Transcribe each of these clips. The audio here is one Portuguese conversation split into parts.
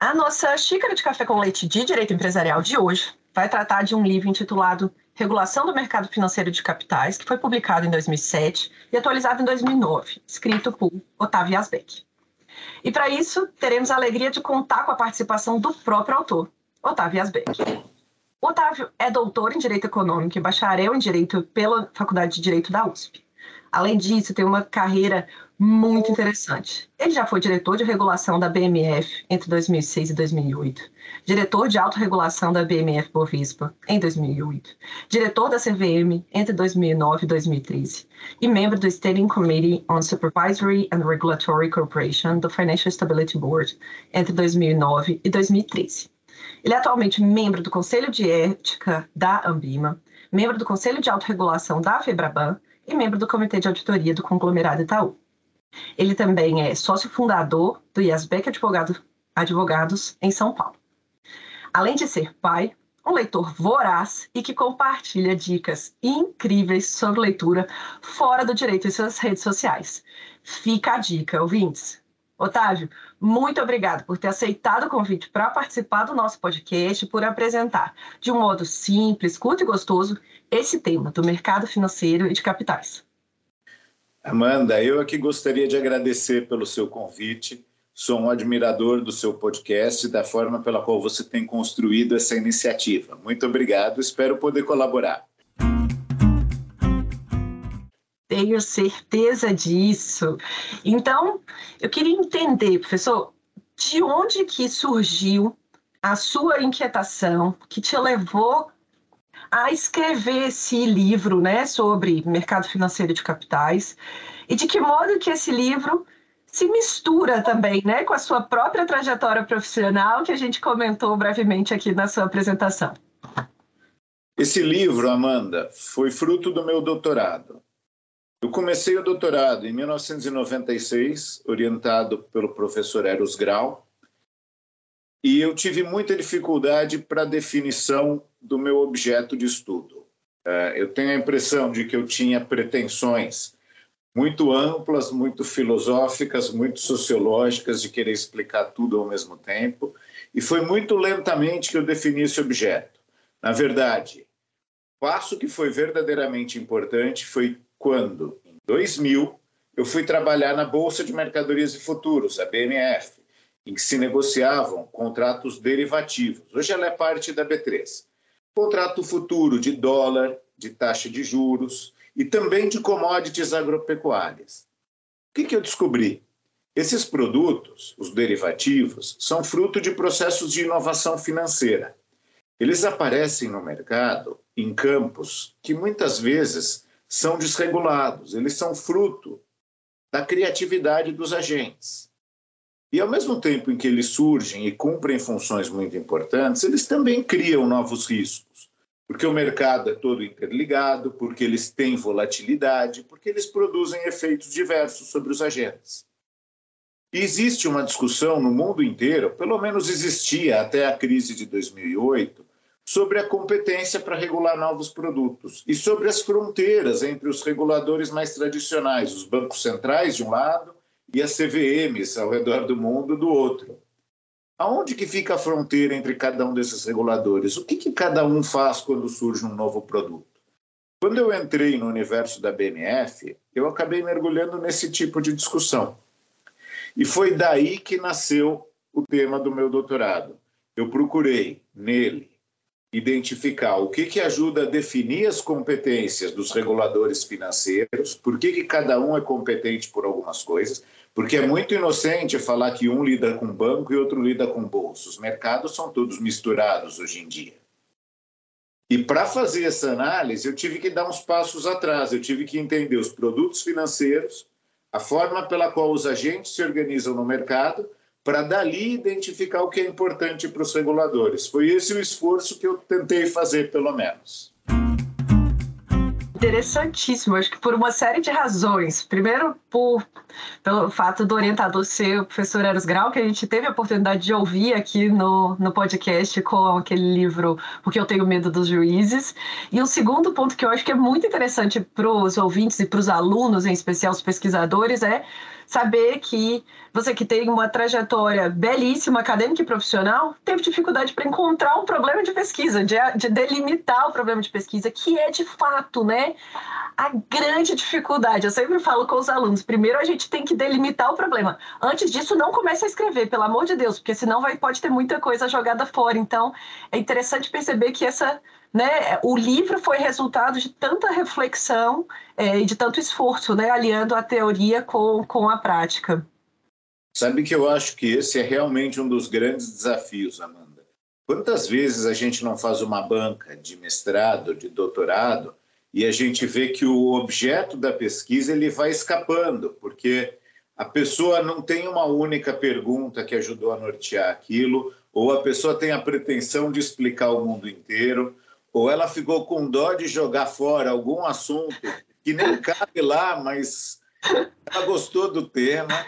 A nossa xícara de café com leite de direito empresarial de hoje vai tratar de um livro intitulado Regulação do Mercado Financeiro de Capitais, que foi publicado em 2007 e atualizado em 2009, escrito por Otávio Asbeck. E para isso, teremos a alegria de contar com a participação do próprio autor, Otávio Asbeck. Otávio é doutor em Direito Econômico e bacharel em Direito pela Faculdade de Direito da USP. Além disso, tem uma carreira muito interessante. Ele já foi diretor de regulação da BMF entre 2006 e 2008, diretor de autorregulação da BMF Bovespa em 2008, diretor da CVM entre 2009 e 2013 e membro do Standing Committee on Supervisory and Regulatory Cooperation do Financial Stability Board entre 2009 e 2013. Ele é atualmente membro do Conselho de Ética da Ambima, membro do Conselho de Autorregulação da FEBRABAN e membro do Comitê de Auditoria do Conglomerado Itaú. Ele também é sócio fundador do IASBEC Advogado, Advogados em São Paulo. Além de ser pai, um leitor voraz e que compartilha dicas incríveis sobre leitura fora do direito em suas redes sociais. Fica a dica, ouvintes. Otávio, muito obrigado por ter aceitado o convite para participar do nosso podcast por apresentar, de um modo simples, curto e gostoso, esse tema do mercado financeiro e de capitais. Amanda, eu aqui gostaria de agradecer pelo seu convite. Sou um admirador do seu podcast e da forma pela qual você tem construído essa iniciativa. Muito obrigado, espero poder colaborar. Tenho certeza disso. Então, eu queria entender, professor, de onde que surgiu a sua inquietação que te levou a escrever esse livro, né, sobre mercado financeiro de capitais e de que modo que esse livro se mistura também, né, com a sua própria trajetória profissional que a gente comentou brevemente aqui na sua apresentação. Esse livro, Amanda, foi fruto do meu doutorado. Eu comecei o doutorado em 1996, orientado pelo professor Eros Grau, e eu tive muita dificuldade para a definição do meu objeto de estudo. É, eu tenho a impressão de que eu tinha pretensões muito amplas, muito filosóficas, muito sociológicas, de querer explicar tudo ao mesmo tempo, e foi muito lentamente que eu defini esse objeto. Na verdade, o passo que foi verdadeiramente importante foi quando, em 2000, eu fui trabalhar na Bolsa de Mercadorias e Futuros, a BMF, em que se negociavam contratos derivativos. Hoje ela é parte da B3. Contrato futuro de dólar, de taxa de juros e também de commodities agropecuárias. O que, que eu descobri? Esses produtos, os derivativos, são fruto de processos de inovação financeira. Eles aparecem no mercado em campos que muitas vezes são desregulados, eles são fruto da criatividade dos agentes. E ao mesmo tempo em que eles surgem e cumprem funções muito importantes, eles também criam novos riscos, porque o mercado é todo interligado, porque eles têm volatilidade, porque eles produzem efeitos diversos sobre os agentes. Existe uma discussão no mundo inteiro, pelo menos existia até a crise de 2008, sobre a competência para regular novos produtos e sobre as fronteiras entre os reguladores mais tradicionais, os bancos centrais de um lado e as CVMs ao redor do mundo do outro. Aonde que fica a fronteira entre cada um desses reguladores? O que, que cada um faz quando surge um novo produto? Quando eu entrei no universo da BMF, eu acabei mergulhando nesse tipo de discussão. E foi daí que nasceu o tema do meu doutorado. Eu procurei nele identificar o que, que ajuda a definir as competências dos reguladores financeiros, por que, que cada um é competente por algumas coisas, porque é muito inocente falar que um lida com banco e outro lida com bolsa. Os mercados são todos misturados hoje em dia. E para fazer essa análise, eu tive que dar uns passos atrás, eu tive que entender os produtos financeiros, a forma pela qual os agentes se organizam no mercado, para dali identificar o que é importante para os reguladores. Foi esse o esforço que eu tentei fazer, pelo menos interessantíssimo, acho que por uma série de razões. Primeiro, por, pelo fato do orientador ser o professor Eros Grau, que a gente teve a oportunidade de ouvir aqui no, no podcast com aquele livro Porque Eu Tenho Medo dos Juízes. E o segundo ponto que eu acho que é muito interessante para os ouvintes e para os alunos, em especial os pesquisadores, é saber que você que tem uma trajetória belíssima, acadêmica e profissional, teve dificuldade para encontrar um problema de pesquisa, de, de delimitar o problema de pesquisa, que é de fato, né? A grande dificuldade. Eu sempre falo com os alunos: primeiro a gente tem que delimitar o problema. Antes disso, não comece a escrever, pelo amor de Deus, porque senão vai, pode ter muita coisa jogada fora. Então, é interessante perceber que essa né, o livro foi resultado de tanta reflexão é, e de tanto esforço, né, aliando a teoria com, com a prática. Sabe que eu acho que esse é realmente um dos grandes desafios, Amanda. Quantas vezes a gente não faz uma banca de mestrado, de doutorado, e a gente vê que o objeto da pesquisa ele vai escapando, porque a pessoa não tem uma única pergunta que ajudou a nortear aquilo, ou a pessoa tem a pretensão de explicar o mundo inteiro, ou ela ficou com dó de jogar fora algum assunto que nem cabe lá, mas ela gostou do tema.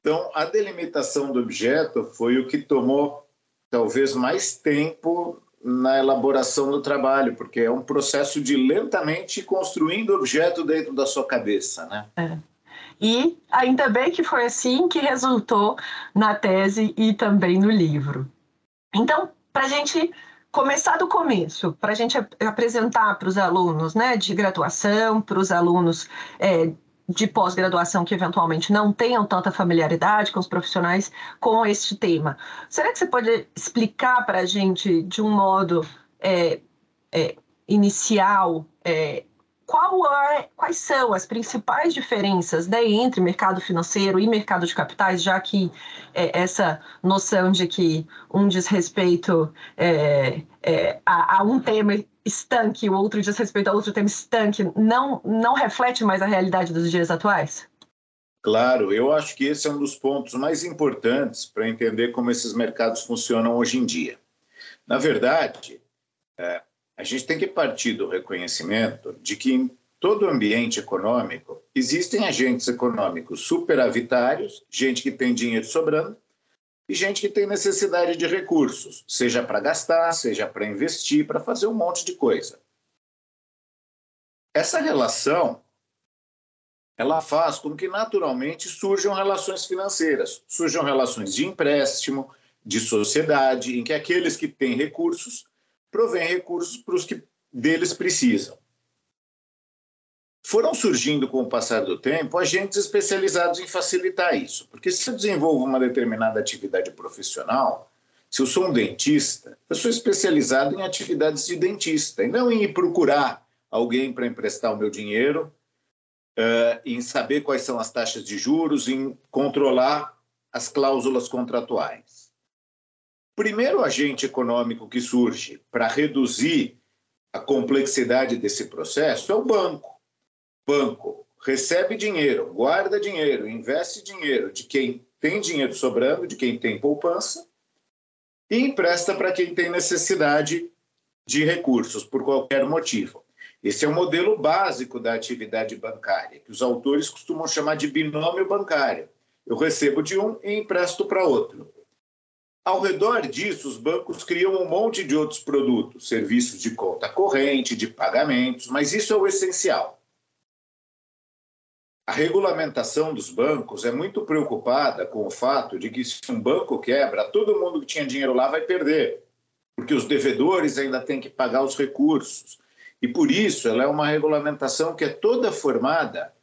Então, a delimitação do objeto foi o que tomou talvez mais tempo na elaboração do trabalho, porque é um processo de lentamente construindo objeto dentro da sua cabeça, né? É. E ainda bem que foi assim que resultou na tese e também no livro. Então, para a gente começar do começo, para a gente apresentar para os alunos né, de graduação, para os alunos é, de pós-graduação que eventualmente não tenham tanta familiaridade com os profissionais com este tema. Será que você pode explicar para a gente, de um modo é, é, inicial, é, é, quais são as principais diferenças né, entre mercado financeiro e mercado de capitais, já que é, essa noção de que um diz respeito é, é, a, a, um tema estanque, o outro diz respeito a outro tema estanque, não, não reflete mais a realidade dos dias atuais? Claro, eu acho que esse é um dos pontos mais importantes para entender como esses mercados funcionam hoje em dia. Na verdade, é, a gente tem que partir do reconhecimento de que em todo ambiente econômico existem agentes econômicos superavitários, gente que tem dinheiro sobrando, e gente que tem necessidade de recursos, seja para gastar, seja para investir, para fazer um monte de coisa. Essa relação ela faz com que naturalmente surjam relações financeiras, surjam relações de empréstimo, de sociedade, em que aqueles que têm recursos provém recursos para os que deles precisam. Foram surgindo com o passar do tempo agentes especializados em facilitar isso, porque se eu desenvolvo uma determinada atividade profissional, se eu sou um dentista, eu sou especializado em atividades de dentista, e não em procurar alguém para emprestar o meu dinheiro, uh, em saber quais são as taxas de juros, em controlar as cláusulas contratuais primeiro agente econômico que surge para reduzir a complexidade desse processo é o banco. Banco recebe dinheiro, guarda dinheiro, investe dinheiro de quem tem dinheiro sobrando, de quem tem poupança, e empresta para quem tem necessidade de recursos por qualquer motivo. Esse é o modelo básico da atividade bancária, que os autores costumam chamar de binômio bancário. Eu recebo de um e empresto para outro. Ao redor disso, os bancos criam um monte de outros produtos, serviços de conta corrente, de pagamentos, mas isso é o essencial. A regulamentação dos bancos é muito preocupada com o fato de que se um banco quebra, todo mundo que tinha dinheiro lá vai perder, porque os devedores ainda têm que pagar os recursos. E por isso ela é uma regulamentação que é toda formada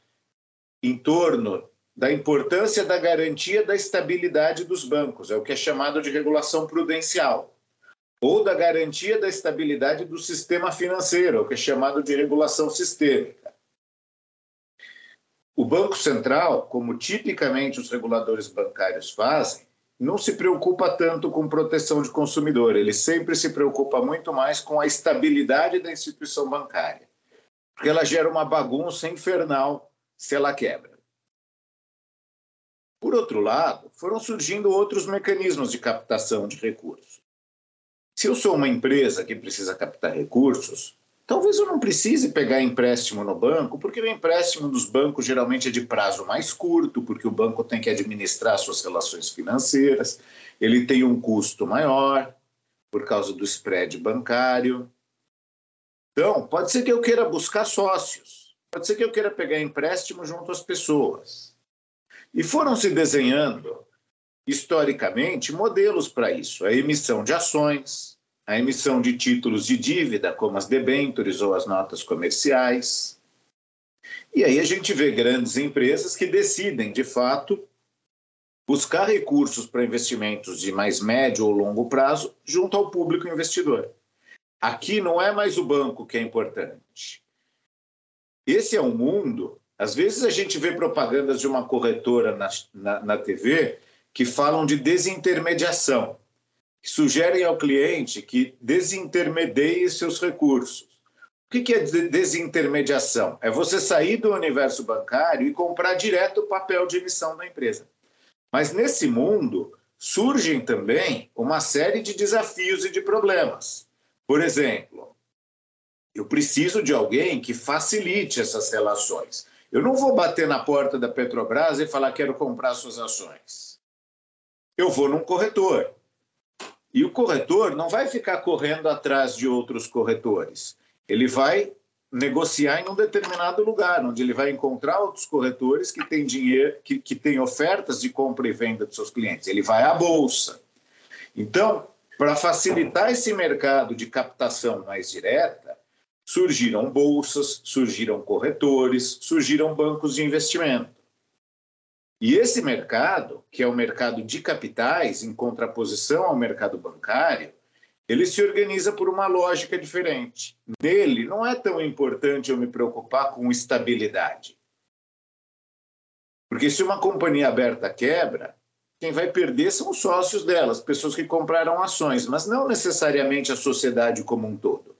em torno da importância da garantia da estabilidade dos bancos, é o que é chamado de regulação prudencial, ou da garantia da estabilidade do sistema financeiro, é o que é chamado de regulação sistêmica. O Banco Central, como tipicamente os reguladores bancários fazem, não se preocupa tanto com proteção de consumidor, ele sempre se preocupa muito mais com a estabilidade da instituição bancária, porque ela gera uma bagunça infernal se ela quebra. Por outro lado, foram surgindo outros mecanismos de captação de recursos. Se eu sou uma empresa que precisa captar recursos, talvez eu não precise pegar empréstimo no banco, porque o empréstimo dos bancos geralmente é de prazo mais curto, porque o banco tem que administrar suas relações financeiras, ele tem um custo maior por causa do spread bancário. Então, pode ser que eu queira buscar sócios, pode ser que eu queira pegar empréstimo junto às pessoas. E foram se desenhando, historicamente, modelos para isso: a emissão de ações, a emissão de títulos de dívida, como as debêntures ou as notas comerciais. E aí a gente vê grandes empresas que decidem, de fato, buscar recursos para investimentos de mais médio ou longo prazo junto ao público investidor. Aqui não é mais o banco que é importante. Esse é um mundo às vezes a gente vê propagandas de uma corretora na, na, na TV que falam de desintermediação, que sugerem ao cliente que desintermedie seus recursos. O que é desintermediação? É você sair do universo bancário e comprar direto o papel de emissão da empresa. Mas nesse mundo surgem também uma série de desafios e de problemas. Por exemplo, eu preciso de alguém que facilite essas relações. Eu não vou bater na porta da Petrobras e falar quero comprar suas ações. Eu vou num corretor. E o corretor não vai ficar correndo atrás de outros corretores. Ele vai negociar em um determinado lugar, onde ele vai encontrar outros corretores que têm dinheiro, que, que têm ofertas de compra e venda dos seus clientes. Ele vai à bolsa. Então, para facilitar esse mercado de captação mais direta, surgiram bolsas, surgiram corretores, surgiram bancos de investimento. E esse mercado, que é o mercado de capitais, em contraposição ao mercado bancário, ele se organiza por uma lógica diferente. Nele, não é tão importante eu me preocupar com estabilidade. Porque se uma companhia aberta quebra, quem vai perder são os sócios dela, as pessoas que compraram ações, mas não necessariamente a sociedade como um todo.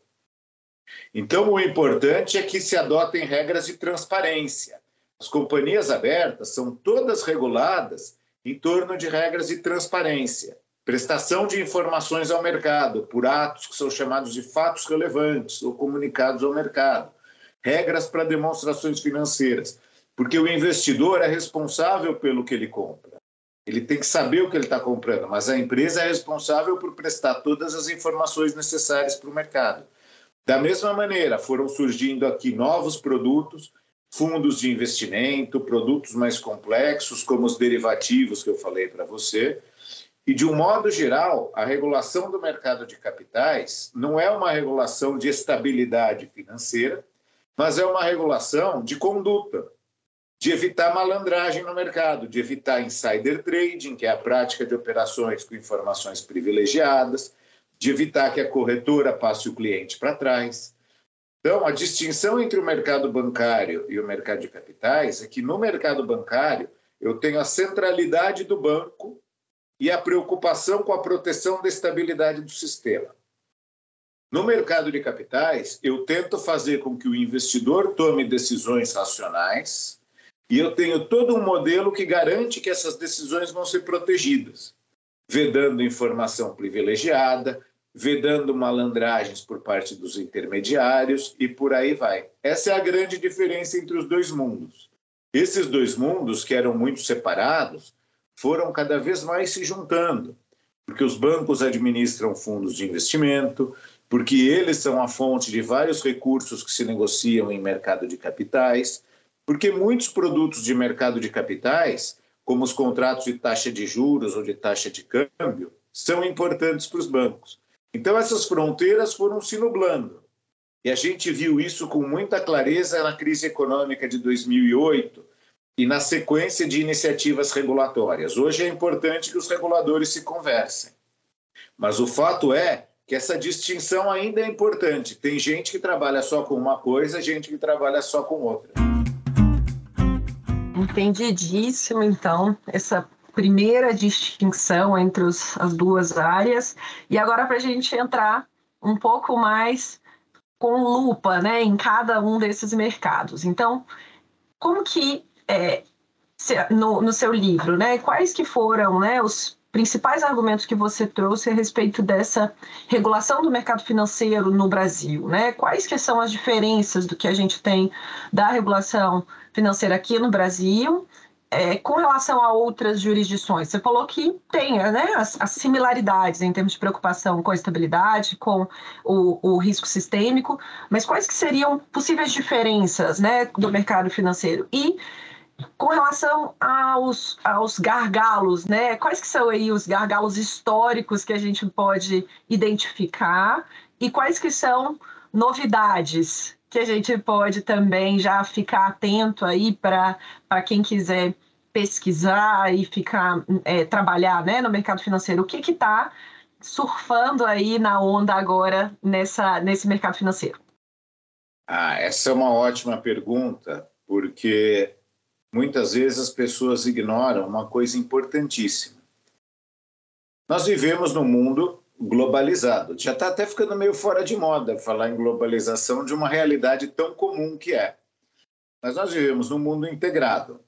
Então, o importante é que se adotem regras de transparência. As companhias abertas são todas reguladas em torno de regras de transparência, prestação de informações ao mercado por atos que são chamados de fatos relevantes ou comunicados ao mercado, regras para demonstrações financeiras, porque o investidor é responsável pelo que ele compra. Ele tem que saber o que ele está comprando, mas a empresa é responsável por prestar todas as informações necessárias para o mercado. Da mesma maneira, foram surgindo aqui novos produtos, fundos de investimento, produtos mais complexos, como os derivativos que eu falei para você. E, de um modo geral, a regulação do mercado de capitais não é uma regulação de estabilidade financeira, mas é uma regulação de conduta, de evitar malandragem no mercado, de evitar insider trading, que é a prática de operações com informações privilegiadas, de evitar que a corretora passe o cliente para trás. Então, a distinção entre o mercado bancário e o mercado de capitais é que no mercado bancário eu tenho a centralidade do banco e a preocupação com a proteção da estabilidade do sistema. No mercado de capitais, eu tento fazer com que o investidor tome decisões racionais e eu tenho todo um modelo que garante que essas decisões vão ser protegidas vedando informação privilegiada, vedando malandragens por parte dos intermediários e por aí vai. Essa é a grande diferença entre os dois mundos. Esses dois mundos, que eram muito separados, foram cada vez mais se juntando. porque os bancos administram fundos de investimento, porque eles são a fonte de vários recursos que se negociam em mercado de capitais, porque muitos produtos de mercado de capitais, como os contratos de taxa de juros ou de taxa de câmbio, são importantes para os bancos. Então, essas fronteiras foram se nublando. E a gente viu isso com muita clareza na crise econômica de 2008 e na sequência de iniciativas regulatórias. Hoje é importante que os reguladores se conversem. Mas o fato é que essa distinção ainda é importante. Tem gente que trabalha só com uma coisa, gente que trabalha só com outra. Entendidíssimo, então, essa primeira distinção entre os, as duas áreas. E agora, para a gente entrar um pouco mais com lupa né, em cada um desses mercados. Então, como que, é, no, no seu livro, né, quais que foram né, os principais argumentos que você trouxe a respeito dessa regulação do mercado financeiro no Brasil, né? Quais que são as diferenças do que a gente tem da regulação financeira aqui no Brasil é, com relação a outras jurisdições? Você falou que tem né, as, as, similaridades em termos de preocupação com a estabilidade, com o, o, risco sistêmico, mas quais que seriam possíveis diferenças né, do mercado financeiro? E com relação aos, aos gargalos, né? Quais que são aí os gargalos históricos que a gente pode identificar e quais que são novidades que a gente pode também já ficar atento aí para quem quiser pesquisar e ficar é, trabalhar né, no mercado financeiro? O que está surfando aí na onda agora nessa, nesse mercado financeiro? Ah, essa é uma ótima pergunta, porque muitas vezes as pessoas ignoram uma coisa importantíssima. Nós vivemos num mundo globalizado. Já está até ficando meio fora de moda falar em globalização de uma realidade tão comum que é. Mas nós vivemos num mundo integrado.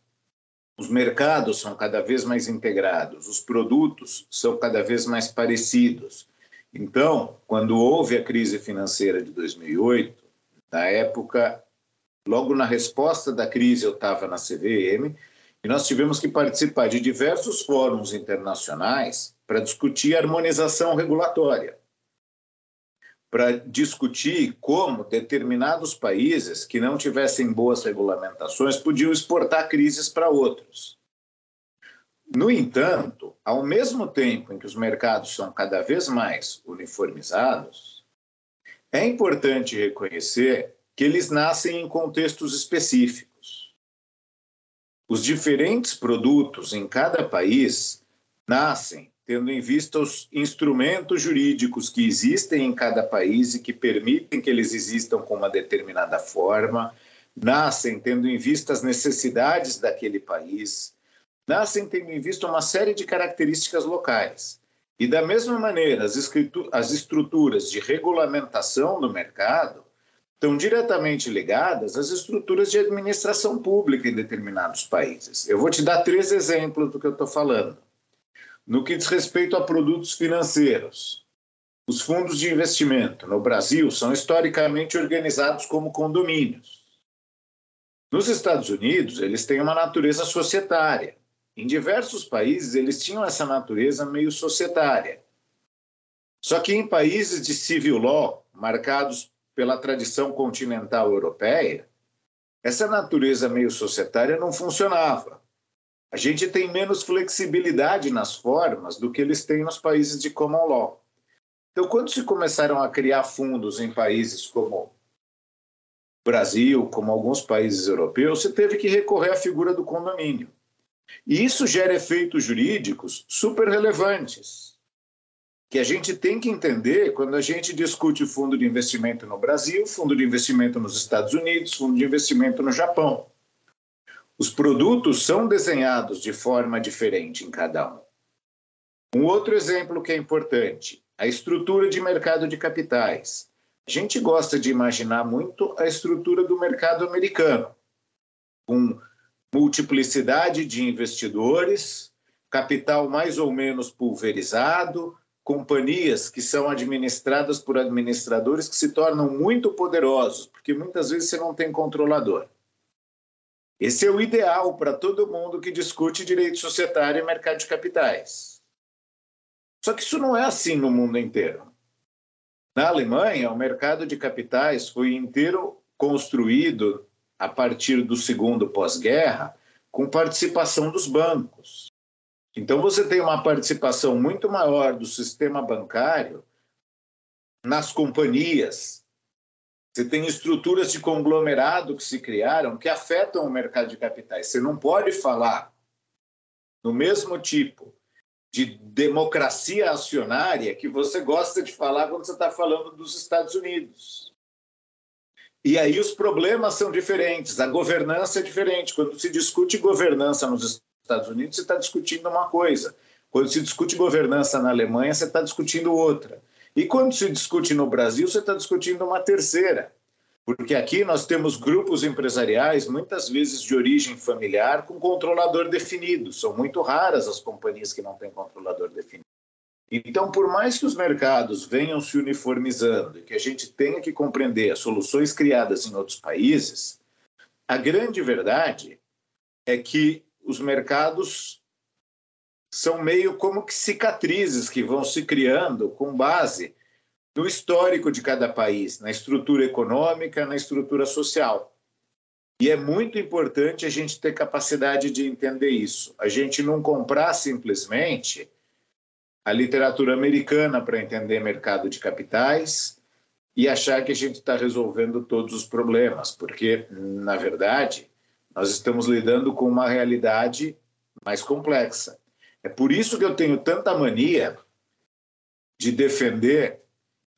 Os mercados são cada vez mais integrados, os produtos são cada vez mais parecidos. Então, quando houve a crise financeira de 2008, na época Logo na resposta da crise, eu estava na CVM e nós tivemos que participar de diversos fóruns internacionais para discutir harmonização regulatória, para discutir como determinados países que não tivessem boas regulamentações podiam exportar crises para outros. No entanto, ao mesmo tempo em que os mercados são cada vez mais uniformizados, é importante reconhecer que eles nascem em contextos específicos. Os diferentes produtos em cada país nascem tendo em vista os instrumentos jurídicos que existem em cada país e que permitem que eles existam com uma determinada forma, nascem tendo em vista as necessidades daquele país, nascem tendo em vista uma série de características locais. E, da mesma maneira, as, as estruturas de regulamentação no mercado estão diretamente ligadas às estruturas de administração pública em determinados países. Eu vou te dar três exemplos do que eu estou falando. No que diz respeito a produtos financeiros, os fundos de investimento no Brasil são historicamente organizados como condomínios. Nos Estados Unidos, eles têm uma natureza societária. Em diversos países, eles tinham essa natureza meio societária. Só que em países de civil law, marcados pela tradição continental europeia, essa natureza meio societária não funcionava. A gente tem menos flexibilidade nas formas do que eles têm nos países de common law. Então, quando se começaram a criar fundos em países como Brasil, como alguns países europeus, se teve que recorrer à figura do condomínio. E isso gera efeitos jurídicos super relevantes que a gente tem que entender quando a gente discute fundo de investimento no Brasil, fundo de investimento nos Estados Unidos, fundo de investimento no Japão. Os produtos são desenhados de forma diferente em cada um. Um outro exemplo que é importante, a estrutura de mercado de capitais. A gente gosta de imaginar muito a estrutura do mercado americano, com multiplicidade de investidores, capital mais ou menos pulverizado, companhias que são administradas por administradores que se tornam muito poderosos, porque muitas vezes você não tem controlador. Esse é o ideal para todo mundo que discute direito societário e mercado de capitais. Só que isso não é assim no mundo inteiro. Na Alemanha, o mercado de capitais foi inteiro construído a partir do segundo pós-guerra com participação dos bancos. Então, você tem uma participação muito maior do sistema bancário nas companhias. Você tem estruturas de conglomerado que se criaram que afetam o mercado de capitais. Você não pode falar no mesmo tipo de democracia acionária que você gosta de falar quando você está falando dos Estados Unidos. E aí os problemas são diferentes, a governança é diferente. Quando se discute governança nos Estados Unidos, você está discutindo uma coisa. Quando se discute governança na Alemanha, você está discutindo outra. E quando se discute no Brasil, você está discutindo uma terceira. Porque aqui nós temos grupos empresariais, muitas vezes de origem familiar, com controlador definido. São muito raras as companhias que não têm controlador definido. Então, por mais que os mercados venham se uniformizando e que a gente tenha que compreender as soluções criadas em outros países, a grande verdade é que os mercados são meio como que cicatrizes que vão se criando com base no histórico de cada país, na estrutura econômica, na estrutura social. E é muito importante a gente ter capacidade de entender isso. A gente não comprar simplesmente a literatura americana para entender mercado de capitais e achar que a gente está resolvendo todos os problemas, porque, na verdade, nós estamos lidando com uma realidade mais complexa. É por isso que eu tenho tanta mania de defender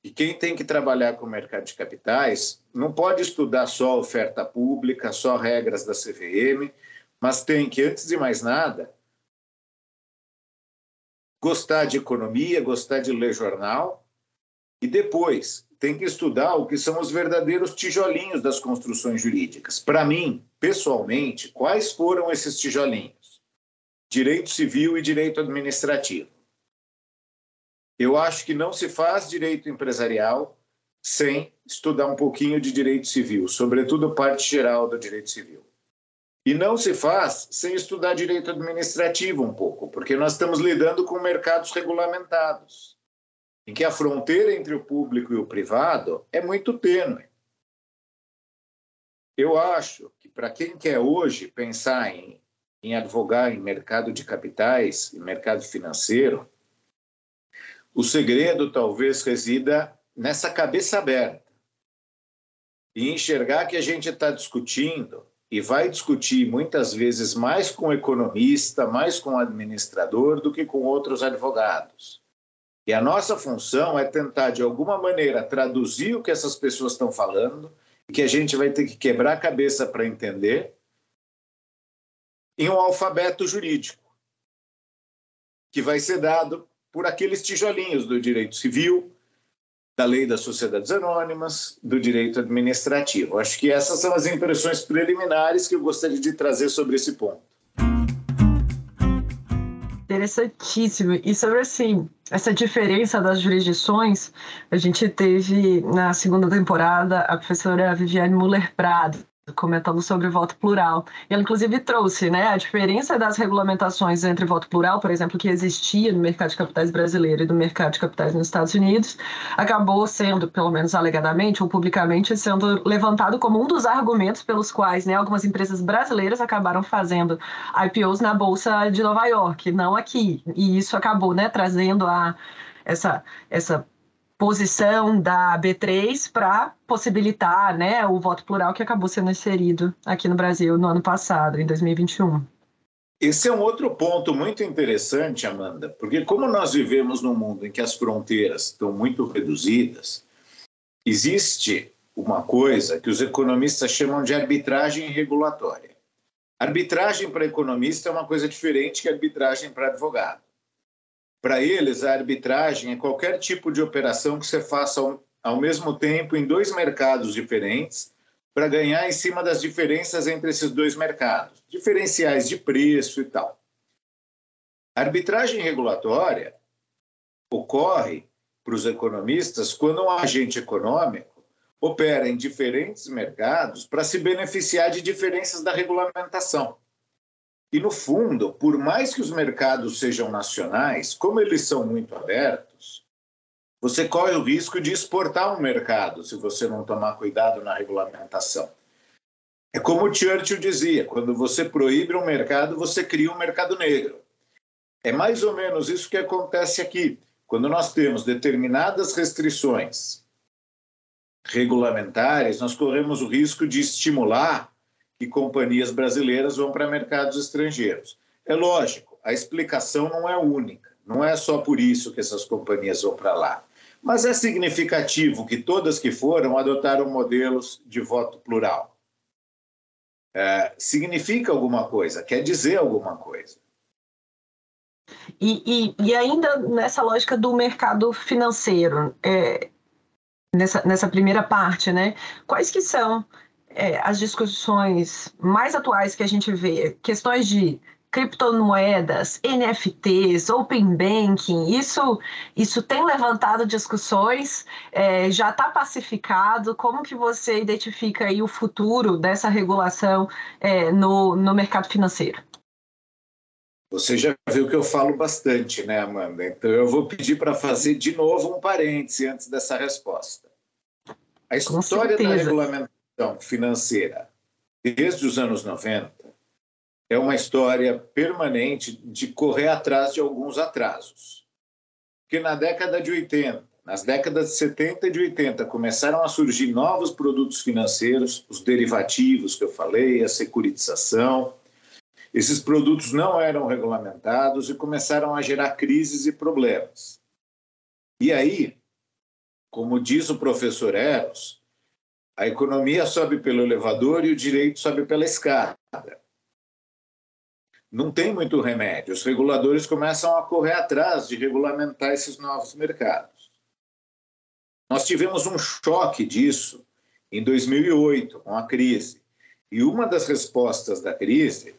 que quem tem que trabalhar com o mercado de capitais não pode estudar só oferta pública, só regras da CVM, mas tem que, antes de mais nada, gostar de economia, gostar de ler jornal e depois tem que estudar o que são os verdadeiros tijolinhos das construções jurídicas. Para mim, pessoalmente, quais foram esses tijolinhos? Direito civil e direito administrativo. Eu acho que não se faz direito empresarial sem estudar um pouquinho de direito civil, sobretudo parte geral do direito civil. E não se faz sem estudar direito administrativo um pouco, porque nós estamos lidando com mercados regulamentados, em que a fronteira entre o público e o privado é muito tênue. Eu acho que para quem quer hoje pensar em, em advogar em mercado de capitais, em mercado financeiro, o segredo talvez resida nessa cabeça aberta e enxergar que a gente está discutindo e vai discutir muitas vezes mais com economista, mais com administrador do que com outros advogados. E a nossa função é tentar, de alguma maneira, traduzir o que essas pessoas estão falando e que a gente vai ter que quebrar a cabeça para entender em um alfabeto jurídico que vai ser dado por aqueles tijolinhos do direito civil, da lei das sociedades anônimas, do direito administrativo. Acho que essas são as impressões preliminares que eu gostaria de trazer sobre esse ponto. Interessantíssimo. E sobre assim, essa diferença das jurisdições, a gente teve na segunda temporada a professora Viviane Muller Prado, comentando sobre voto plural. Ela, inclusive, trouxe né, a diferença das regulamentações entre voto plural, por exemplo, que existia no mercado de capitais brasileiro e do mercado de capitais nos Estados Unidos, acabou sendo, pelo menos alegadamente ou publicamente, sendo levantado como um dos argumentos pelos quais né, algumas empresas brasileiras acabaram fazendo IPOs na Bolsa de Nova York, não aqui. E isso acabou né, trazendo a essa, essa posição da B3 para possibilitar né, o voto plural que acabou sendo inserido aqui no Brasil no ano passado, em 2021. Esse é um outro ponto muito interessante, Amanda, porque como nós vivemos num mundo em que as fronteiras estão muito reduzidas, existe uma coisa que os economistas chamam de arbitragem regulatória. Arbitragem para economista é uma coisa diferente que arbitragem para advogado. Para eles, a arbitragem é qualquer tipo de operação que você faça ao, ao mesmo tempo em dois mercados diferentes para ganhar em cima das diferenças entre esses dois mercados, diferenciais de preço e tal. A arbitragem regulatória ocorre para os economistas quando um agente econômico opera em diferentes mercados para se beneficiar de diferenças da regulamentação. E, no fundo, por mais que os mercados sejam nacionais, como eles são muito abertos, você corre o risco de exportar um mercado se você não tomar cuidado na regulamentação. É como Churchill dizia: quando você proíbe um mercado, você cria um mercado negro. É mais ou menos isso que acontece aqui. Quando nós temos determinadas restrições regulamentares, nós corremos o risco de estimular que companhias brasileiras vão para mercados estrangeiros. É lógico, a explicação não é única, não é só por isso que essas companhias vão para lá. Mas é significativo que todas que foram adotaram modelos de voto plural. É, significa alguma coisa, quer dizer alguma coisa. E, e, e ainda nessa lógica do mercado financeiro, é, nessa, nessa primeira parte, né? Quais que são é, as discussões mais atuais que a gente vê? Questões de criptomoedas, NFTs, Open Banking, isso, isso tem levantado discussões, é, já está pacificado, como que você identifica aí o futuro dessa regulação é, no, no mercado financeiro? Você já viu que eu falo bastante, né, Amanda? Então eu vou pedir para fazer de novo um parêntese antes dessa resposta. A história da regulamentação financeira desde os anos 90 é uma história permanente de correr atrás de alguns atrasos. Porque na década de 80, nas décadas de 70 e de 80, começaram a surgir novos produtos financeiros, os derivativos que eu falei, a securitização. Esses produtos não eram regulamentados e começaram a gerar crises e problemas. E aí, como diz o professor Eros, a economia sobe pelo elevador e o direito sobe pela escada não tem muito remédio. Os reguladores começam a correr atrás de regulamentar esses novos mercados. Nós tivemos um choque disso em 2008, com a crise. E uma das respostas da crise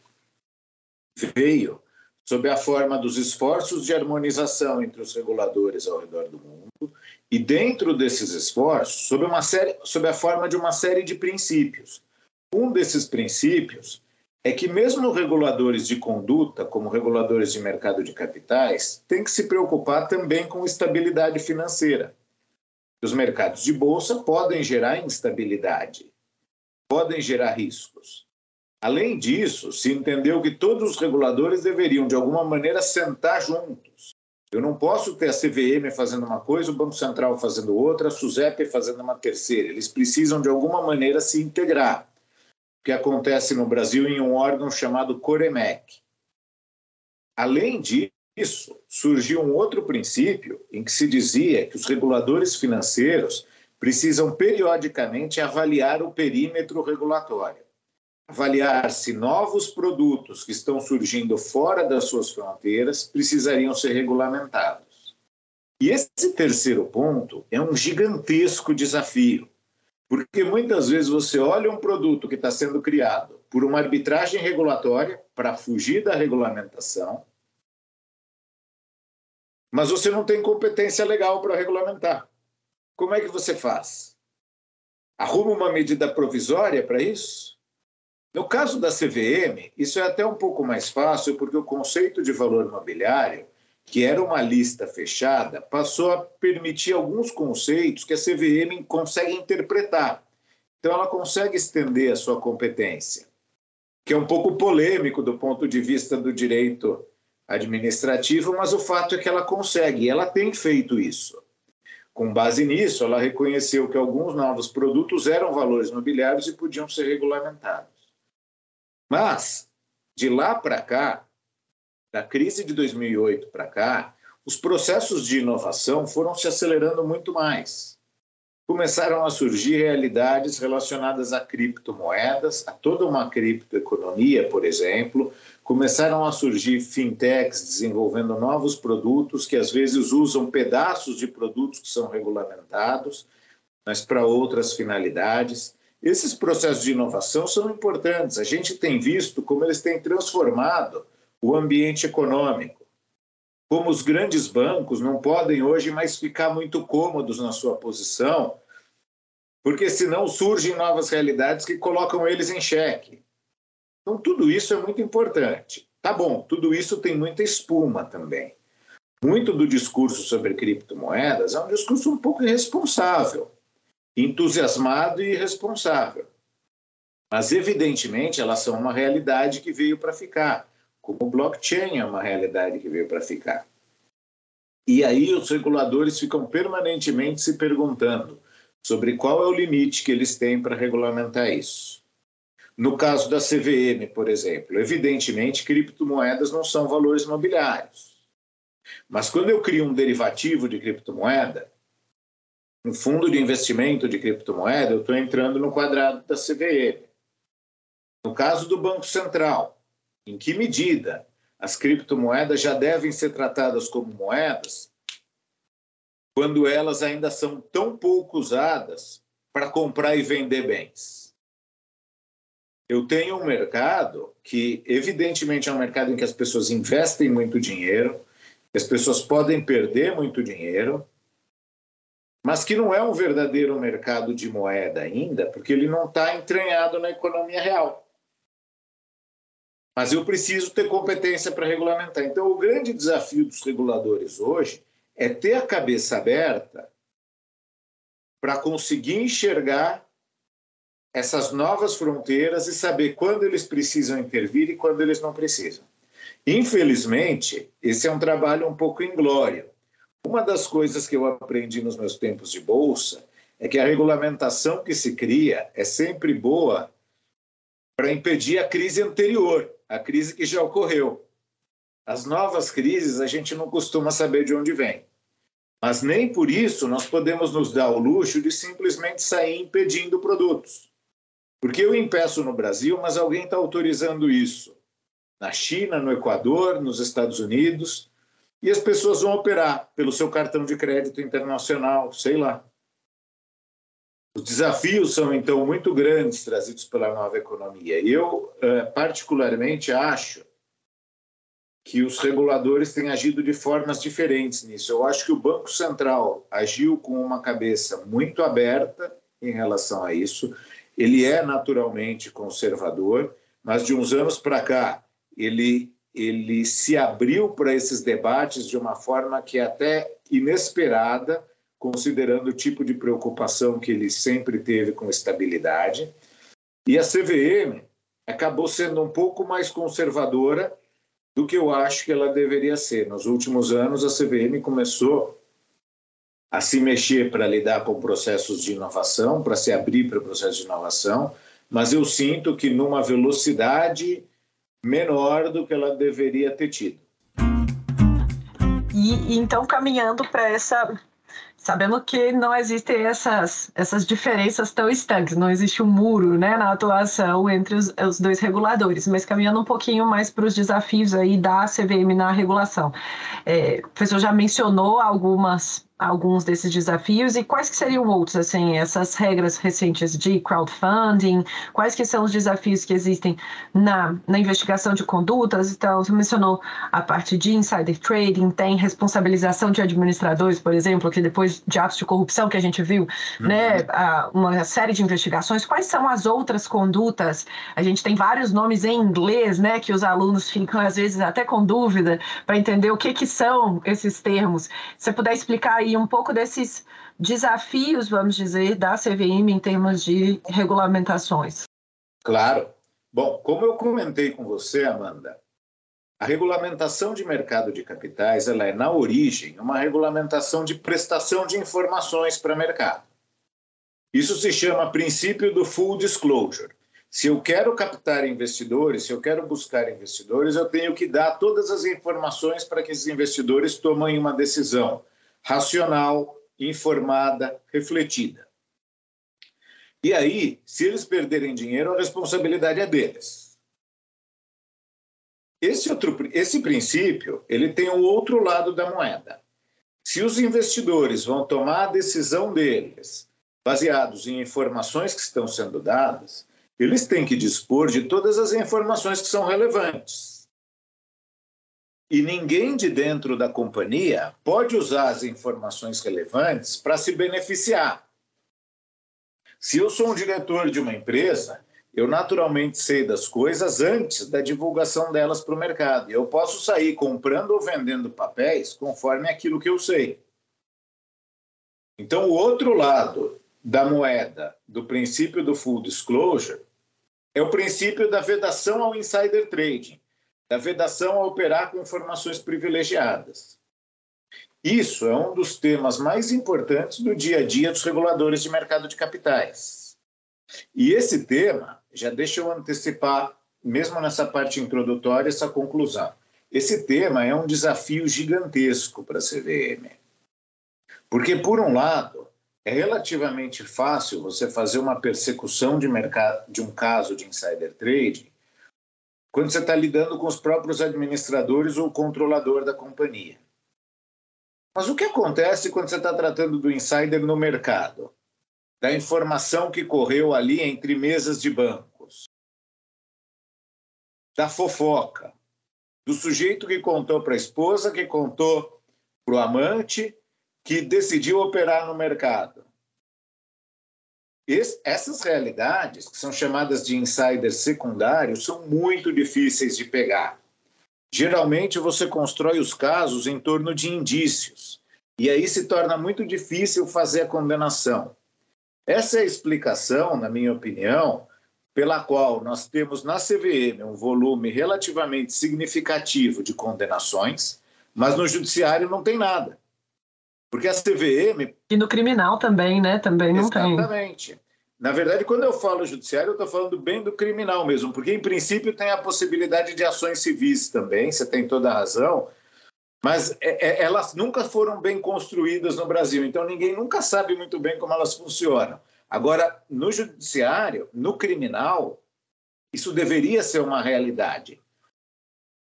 veio sob a forma dos esforços de harmonização entre os reguladores ao redor do mundo e dentro desses esforços sob uma série sob a forma de uma série de princípios. Um desses princípios é que mesmo reguladores de conduta, como reguladores de mercado de capitais, têm que se preocupar também com estabilidade financeira. Os mercados de bolsa podem gerar instabilidade, podem gerar riscos. Além disso, se entendeu que todos os reguladores deveriam, de alguma maneira, sentar juntos. Eu não posso ter a CVM fazendo uma coisa, o Banco Central fazendo outra, a SUSEP fazendo uma terceira. Eles precisam, de alguma maneira, se integrar que acontece no Brasil em um órgão chamado Coremec. Além disso, surgiu um outro princípio em que se dizia que os reguladores financeiros precisam periodicamente avaliar o perímetro regulatório, avaliar se novos produtos que estão surgindo fora das suas fronteiras precisariam ser regulamentados. E esse terceiro ponto é um gigantesco desafio, porque muitas vezes você olha um produto que está sendo criado por uma arbitragem regulatória para fugir da regulamentação, mas você não tem competência legal para regulamentar. Como é que você faz? Arruma uma medida provisória para isso? No caso da CVM, isso é até um pouco mais fácil, porque o conceito de valor mobiliário que era uma lista fechada, passou a permitir alguns conceitos que a CVM consegue interpretar. Então, ela consegue estender a sua competência, que é um pouco polêmico do ponto de vista do direito administrativo, mas o fato é que ela consegue, e ela tem feito isso. Com base nisso, ela reconheceu que alguns novos produtos eram valores mobiliários e podiam ser regulamentados. Mas, de lá para cá, da crise de 2008 para cá, os processos de inovação foram se acelerando muito mais. Começaram a surgir realidades relacionadas a criptomoedas, a toda uma criptoeconomia, por exemplo. Começaram a surgir fintechs desenvolvendo novos produtos que às vezes usam pedaços de produtos que são regulamentados, mas para outras finalidades. Esses processos de inovação são importantes. A gente tem visto como eles têm transformado o ambiente econômico. Como os grandes bancos não podem hoje mais ficar muito cômodos na sua posição, porque senão surgem novas realidades que colocam eles em xeque. Então, tudo isso é muito importante. Tá bom, tudo isso tem muita espuma também. Muito do discurso sobre criptomoedas é um discurso um pouco irresponsável, entusiasmado e irresponsável. Mas, evidentemente, elas são uma realidade que veio para ficar, como o blockchain é uma realidade que veio para ficar. E aí os reguladores ficam permanentemente se perguntando sobre qual é o limite que eles têm para regulamentar isso. No caso da CVM, por exemplo, evidentemente criptomoedas não são valores mobiliários. Mas quando eu crio um derivativo de criptomoeda, um fundo de investimento de criptomoeda, eu estou entrando no quadrado da CVM. No caso do Banco Central, em que medida as criptomoedas já devem ser tratadas como moedas quando elas ainda são tão pouco usadas para comprar e vender bens. Eu tenho um mercado que, evidentemente, é um mercado em que as pessoas investem muito dinheiro, as pessoas podem perder muito dinheiro, mas que não é um verdadeiro mercado de moeda ainda, porque ele não está entranhado na economia real. Mas eu preciso ter competência para regulamentar. Então, o grande desafio dos reguladores hoje é ter a cabeça aberta para conseguir enxergar essas novas fronteiras e saber quando eles precisam intervir e quando eles não precisam. Infelizmente, esse é um trabalho um pouco inglório. Uma das coisas que eu aprendi nos meus tempos de bolsa é que a regulamentação que se cria é sempre boa para impedir a crise anterior a crise que já ocorreu. As novas crises a gente não costuma saber de onde vem. Mas nem por isso nós podemos nos dar o luxo de simplesmente sair impedindo produtos. Porque eu impeço no Brasil, mas alguém está autorizando isso. Na China, no Equador, nos Estados Unidos. E as pessoas vão operar pelo seu cartão de crédito internacional, sei lá. Os desafios são, então, muito grandes trazidos pela nova economia. Eu, eh, particularmente, acho que os reguladores têm agido de formas diferentes nisso. Eu acho que o Banco Central agiu com uma cabeça muito aberta em relação a isso. Ele é naturalmente conservador, mas de uns anos para cá ele ele se abriu para esses debates de uma forma que é até inesperada considerando o tipo de preocupação que ele sempre teve com estabilidade. E a CVM acabou sendo um pouco mais conservadora do que eu acho que ela deveria ser. Nos últimos anos, a CVM começou a se mexer para lidar com processos de inovação, para se abrir para processos de inovação, mas eu sinto que numa velocidade menor do que ela deveria ter tido. E então caminhando para essa sabendo que não existem essas, essas diferenças tão estanques, não existe um muro né, na atuação entre os, os dois reguladores, mas caminhando um pouquinho mais para os desafios aí da CVM na regulação. É, o professor já mencionou algumas alguns desses desafios? E quais que seriam outros, assim, essas regras recentes de crowdfunding, quais que são os desafios que existem na, na investigação de condutas, então você mencionou a parte de insider trading, tem responsabilização de administradores, por exemplo, que depois de atos de corrupção que a gente viu, uhum. né, uma série de investigações, quais são as outras condutas, a gente tem vários nomes em inglês, né, que os alunos ficam às vezes até com dúvida para entender o que que são esses termos, se você puder explicar aí um pouco desses desafios, vamos dizer, da CVM em termos de regulamentações. Claro. Bom, como eu comentei com você, Amanda, a regulamentação de mercado de capitais ela é, na origem, uma regulamentação de prestação de informações para mercado. Isso se chama princípio do full disclosure. Se eu quero captar investidores, se eu quero buscar investidores, eu tenho que dar todas as informações para que esses investidores tomem uma decisão racional, informada, refletida. E aí, se eles perderem dinheiro, a responsabilidade é deles. Esse, outro, esse princípio ele tem o um outro lado da moeda. Se os investidores vão tomar a decisão deles baseados em informações que estão sendo dadas, eles têm que dispor de todas as informações que são relevantes e ninguém de dentro da companhia pode usar as informações relevantes para se beneficiar. Se eu sou um diretor de uma empresa eu naturalmente sei das coisas antes da divulgação delas para o mercado. Eu posso sair comprando ou vendendo papéis conforme aquilo que eu sei. Então, o outro lado da moeda do princípio do full disclosure é o princípio da vedação ao insider trading, da vedação a operar com informações privilegiadas. Isso é um dos temas mais importantes do dia a dia dos reguladores de mercado de capitais. E esse tema, já deixa eu antecipar, mesmo nessa parte introdutória, essa conclusão. Esse tema é um desafio gigantesco para a CVM. Porque, por um lado, é relativamente fácil você fazer uma persecução de, mercado, de um caso de insider trading quando você está lidando com os próprios administradores ou controlador da companhia. Mas o que acontece quando você está tratando do insider no mercado? Da informação que correu ali entre mesas de bancos, da fofoca, do sujeito que contou para a esposa, que contou para o amante, que decidiu operar no mercado. Essas realidades, que são chamadas de insiders secundários, são muito difíceis de pegar. Geralmente você constrói os casos em torno de indícios, e aí se torna muito difícil fazer a condenação. Essa é a explicação, na minha opinião, pela qual nós temos na CVM um volume relativamente significativo de condenações, mas no judiciário não tem nada. Porque a CVM. E no criminal também, né? Também não exatamente. tem. Exatamente. Na verdade, quando eu falo judiciário, eu estou falando bem do criminal mesmo, porque em princípio tem a possibilidade de ações civis também, você tem toda a razão, mas é, é, elas nunca foram bem construídas no Brasil, então ninguém nunca sabe muito bem como elas funcionam. Agora, no judiciário, no criminal, isso deveria ser uma realidade.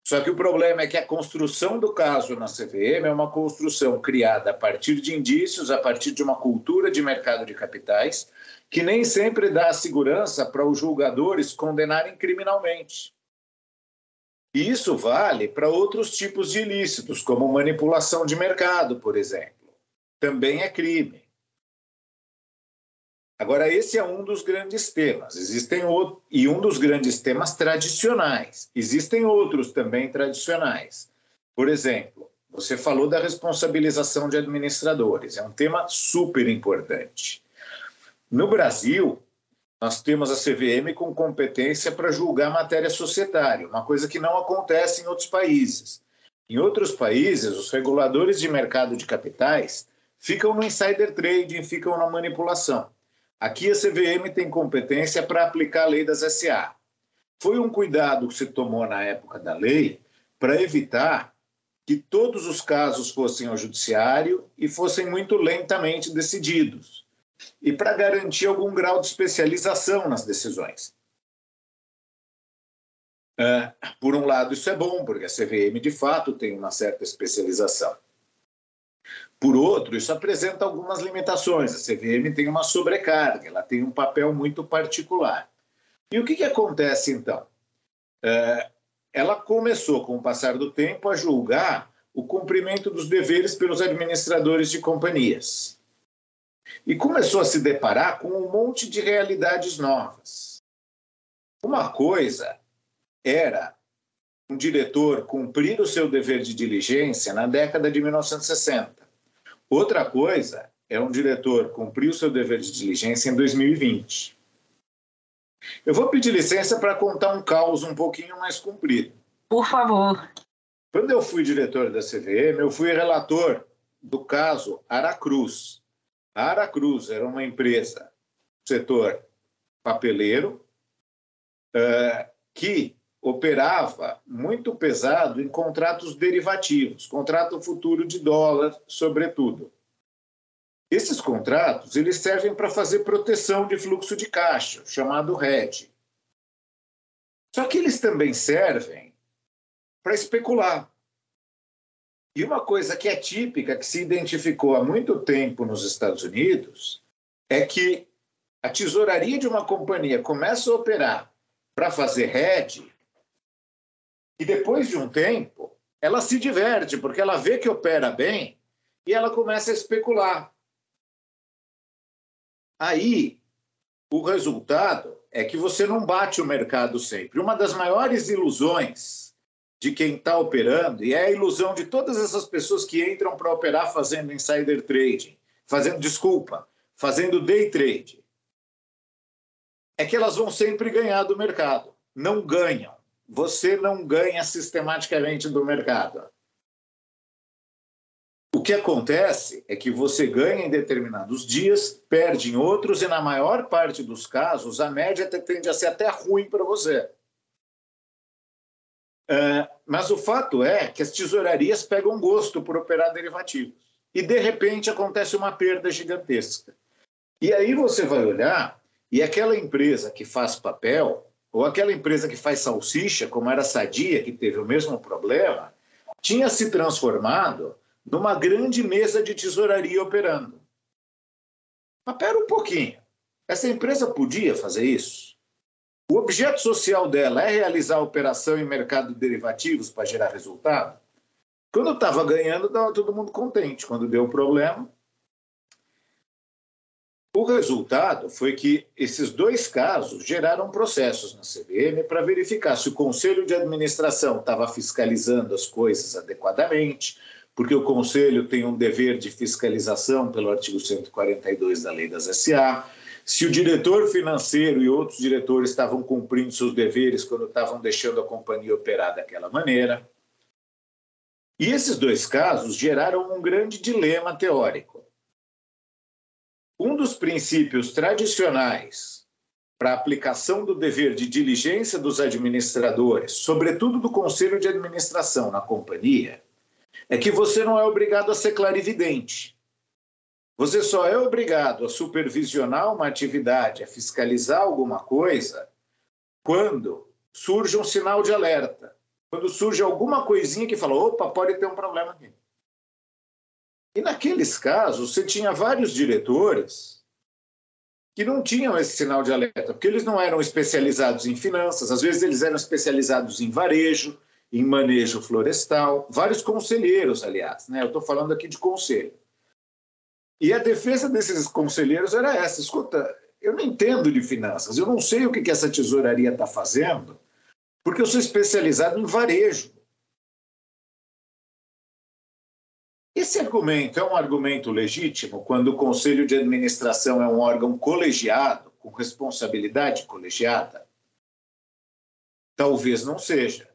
Só que o problema é que a construção do caso na CVM é uma construção criada a partir de indícios, a partir de uma cultura de mercado de capitais, que nem sempre dá segurança para os julgadores condenarem criminalmente. E isso vale para outros tipos de ilícitos, como manipulação de mercado, por exemplo. Também é crime. Agora, esse é um dos grandes temas. Existem outros, e um dos grandes temas tradicionais. Existem outros também tradicionais. Por exemplo, você falou da responsabilização de administradores. É um tema super importante. No Brasil, nós temos a CVM com competência para julgar matéria societária, uma coisa que não acontece em outros países. Em outros países, os reguladores de mercado de capitais ficam no insider trading, ficam na manipulação. Aqui a CVM tem competência para aplicar a lei das SA. Foi um cuidado que se tomou na época da lei para evitar que todos os casos fossem ao judiciário e fossem muito lentamente decididos, e para garantir algum grau de especialização nas decisões. Uh, por um lado, isso é bom, porque a CVM de fato tem uma certa especialização. Por outro, isso apresenta algumas limitações. A CVM tem uma sobrecarga, ela tem um papel muito particular. E o que, que acontece então? É, ela começou, com o passar do tempo, a julgar o cumprimento dos deveres pelos administradores de companhias. E começou a se deparar com um monte de realidades novas. Uma coisa era um diretor cumprir o seu dever de diligência na década de 1960. Outra coisa é um diretor cumprir o seu dever de diligência em 2020. Eu vou pedir licença para contar um caos um pouquinho mais comprido. Por favor. Quando eu fui diretor da CVM, eu fui relator do caso Aracruz. A Aracruz era uma empresa do setor papeleiro uh, que operava muito pesado em contratos derivativos, contrato futuro de dólar, sobretudo. Esses contratos eles servem para fazer proteção de fluxo de caixa, chamado hedge. Só que eles também servem para especular. E uma coisa que é típica, que se identificou há muito tempo nos Estados Unidos, é que a tesouraria de uma companhia começa a operar para fazer hedge e depois de um tempo, ela se diverte, porque ela vê que opera bem e ela começa a especular. Aí, o resultado é que você não bate o mercado sempre. Uma das maiores ilusões de quem está operando, e é a ilusão de todas essas pessoas que entram para operar fazendo insider trading, fazendo, desculpa, fazendo day trade, é que elas vão sempre ganhar do mercado. Não ganham. Você não ganha sistematicamente do mercado. O que acontece é que você ganha em determinados dias, perde em outros, e na maior parte dos casos, a média tende a ser até ruim para você. É, mas o fato é que as tesourarias pegam gosto por operar derivativos. E, de repente, acontece uma perda gigantesca. E aí você vai olhar, e aquela empresa que faz papel, ou aquela empresa que faz salsicha, como era a Sadia, que teve o mesmo problema, tinha se transformado numa grande mesa de tesouraria operando. Mas pera um pouquinho. Essa empresa podia fazer isso? O objeto social dela é realizar operação em mercado de derivativos para gerar resultado? Quando estava ganhando, estava todo mundo contente. Quando deu problema. O resultado foi que esses dois casos geraram processos na CVM para verificar se o conselho de administração estava fiscalizando as coisas adequadamente, porque o Conselho tem um dever de fiscalização pelo artigo 142 da Lei das SA, se o diretor financeiro e outros diretores estavam cumprindo seus deveres quando estavam deixando a companhia operar daquela maneira. E esses dois casos geraram um grande dilema teórico. Um dos princípios tradicionais para a aplicação do dever de diligência dos administradores, sobretudo do conselho de administração na companhia, é que você não é obrigado a ser clarividente. Você só é obrigado a supervisionar uma atividade, a fiscalizar alguma coisa, quando surge um sinal de alerta. Quando surge alguma coisinha que fala: opa, pode ter um problema aqui. E naqueles casos, você tinha vários diretores que não tinham esse sinal de alerta, porque eles não eram especializados em finanças, às vezes eles eram especializados em varejo, em manejo florestal, vários conselheiros, aliás, né? Eu estou falando aqui de conselho. E a defesa desses conselheiros era essa: escuta, eu não entendo de finanças, eu não sei o que, que essa tesouraria está fazendo, porque eu sou especializado em varejo. Esse argumento é um argumento legítimo quando o conselho de administração é um órgão colegiado, com responsabilidade colegiada? Talvez não seja.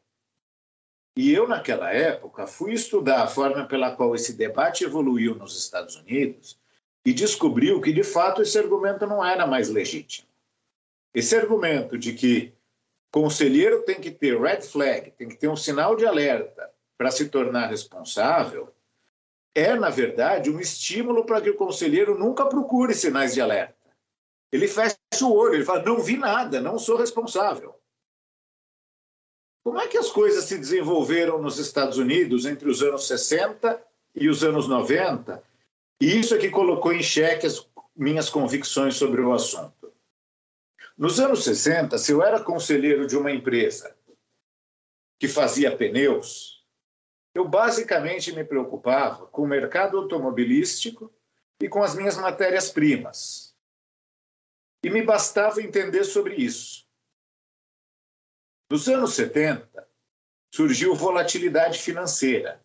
E eu, naquela época, fui estudar a forma pela qual esse debate evoluiu nos Estados Unidos e descobriu que, de fato, esse argumento não era mais legítimo. Esse argumento de que conselheiro tem que ter red flag, tem que ter um sinal de alerta para se tornar responsável, é, na verdade, um estímulo para que o conselheiro nunca procure sinais de alerta. Ele fecha o olho, ele fala: não vi nada, não sou responsável. Como é que as coisas se desenvolveram nos Estados Unidos entre os anos 60 e os anos 90? E isso é que colocou em xeque as minhas convicções sobre o assunto. Nos anos 60, se eu era conselheiro de uma empresa que fazia pneus, eu basicamente me preocupava com o mercado automobilístico e com as minhas matérias-primas. E me bastava entender sobre isso. Nos anos 70, surgiu volatilidade financeira,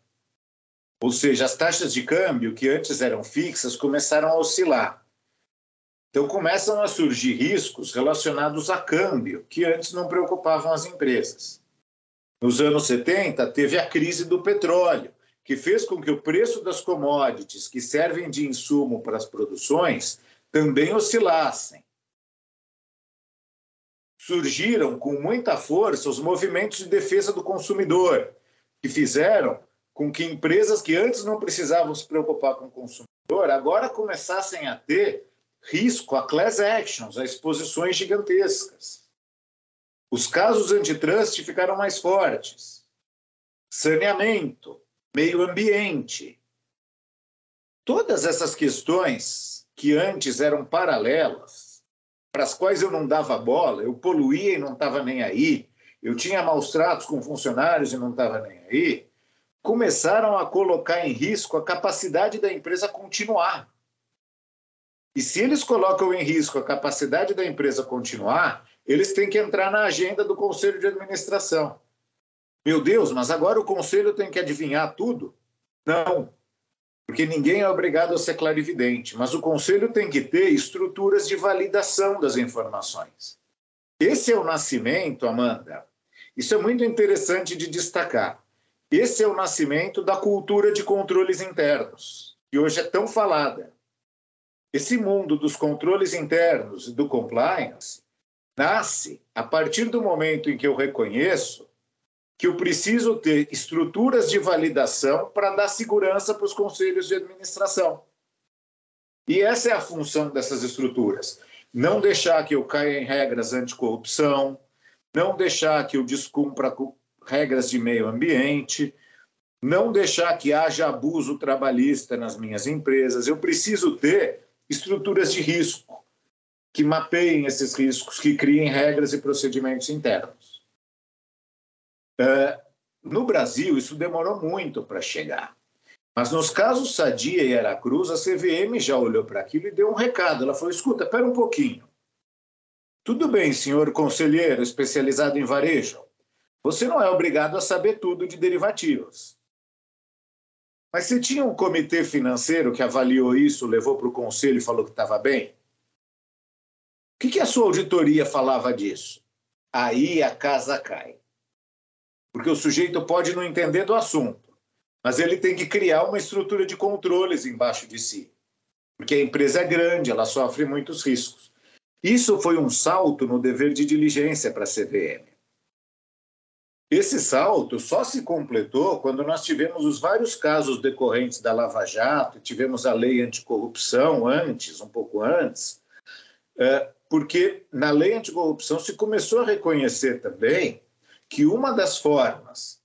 ou seja, as taxas de câmbio que antes eram fixas começaram a oscilar. Então começam a surgir riscos relacionados a câmbio que antes não preocupavam as empresas. Nos anos 70, teve a crise do petróleo, que fez com que o preço das commodities que servem de insumo para as produções também oscilassem surgiram com muita força os movimentos de defesa do consumidor, que fizeram com que empresas que antes não precisavam se preocupar com o consumidor agora começassem a ter risco a class actions, a exposições gigantescas. Os casos antitrust ficaram mais fortes. Saneamento, meio ambiente. Todas essas questões que antes eram paralelas para as quais eu não dava bola, eu poluía e não estava nem aí, eu tinha maus tratos com funcionários e não estava nem aí, começaram a colocar em risco a capacidade da empresa continuar. E se eles colocam em risco a capacidade da empresa continuar, eles têm que entrar na agenda do conselho de administração. Meu Deus, mas agora o conselho tem que adivinhar tudo? Não, porque ninguém é obrigado a ser clarividente, mas o conselho tem que ter estruturas de validação das informações. Esse é o nascimento, Amanda. Isso é muito interessante de destacar. Esse é o nascimento da cultura de controles internos, que hoje é tão falada. Esse mundo dos controles internos e do compliance nasce a partir do momento em que eu reconheço que eu preciso ter estruturas de validação para dar segurança para os conselhos de administração. E essa é a função dessas estruturas. Não deixar que eu caia em regras anticorrupção, não deixar que eu descumpra regras de meio ambiente, não deixar que haja abuso trabalhista nas minhas empresas. Eu preciso ter estruturas de risco que mapeiem esses riscos, que criem regras e procedimentos internos. Uh, no Brasil, isso demorou muito para chegar. Mas nos casos Sadia e Aracruz, a CVM já olhou para aquilo e deu um recado. Ela falou: escuta, espera um pouquinho. Tudo bem, senhor conselheiro especializado em varejo. Você não é obrigado a saber tudo de derivativos. Mas você tinha um comitê financeiro que avaliou isso, levou para o conselho e falou que estava bem? Que, que a sua auditoria falava disso? Aí a casa cai. Porque o sujeito pode não entender do assunto, mas ele tem que criar uma estrutura de controles embaixo de si. Porque a empresa é grande, ela sofre muitos riscos. Isso foi um salto no dever de diligência para a CVM. Esse salto só se completou quando nós tivemos os vários casos decorrentes da Lava Jato, tivemos a lei anticorrupção antes, um pouco antes, é, porque na lei anticorrupção se começou a reconhecer também que uma das formas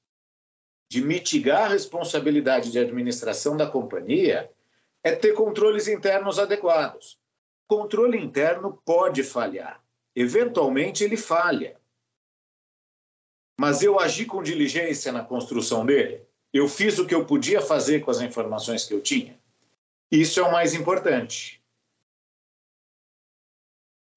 de mitigar a responsabilidade de administração da companhia é ter controles internos adequados. Controle interno pode falhar, eventualmente ele falha mas eu agi com diligência na construção dele. Eu fiz o que eu podia fazer com as informações que eu tinha. Isso é o mais importante.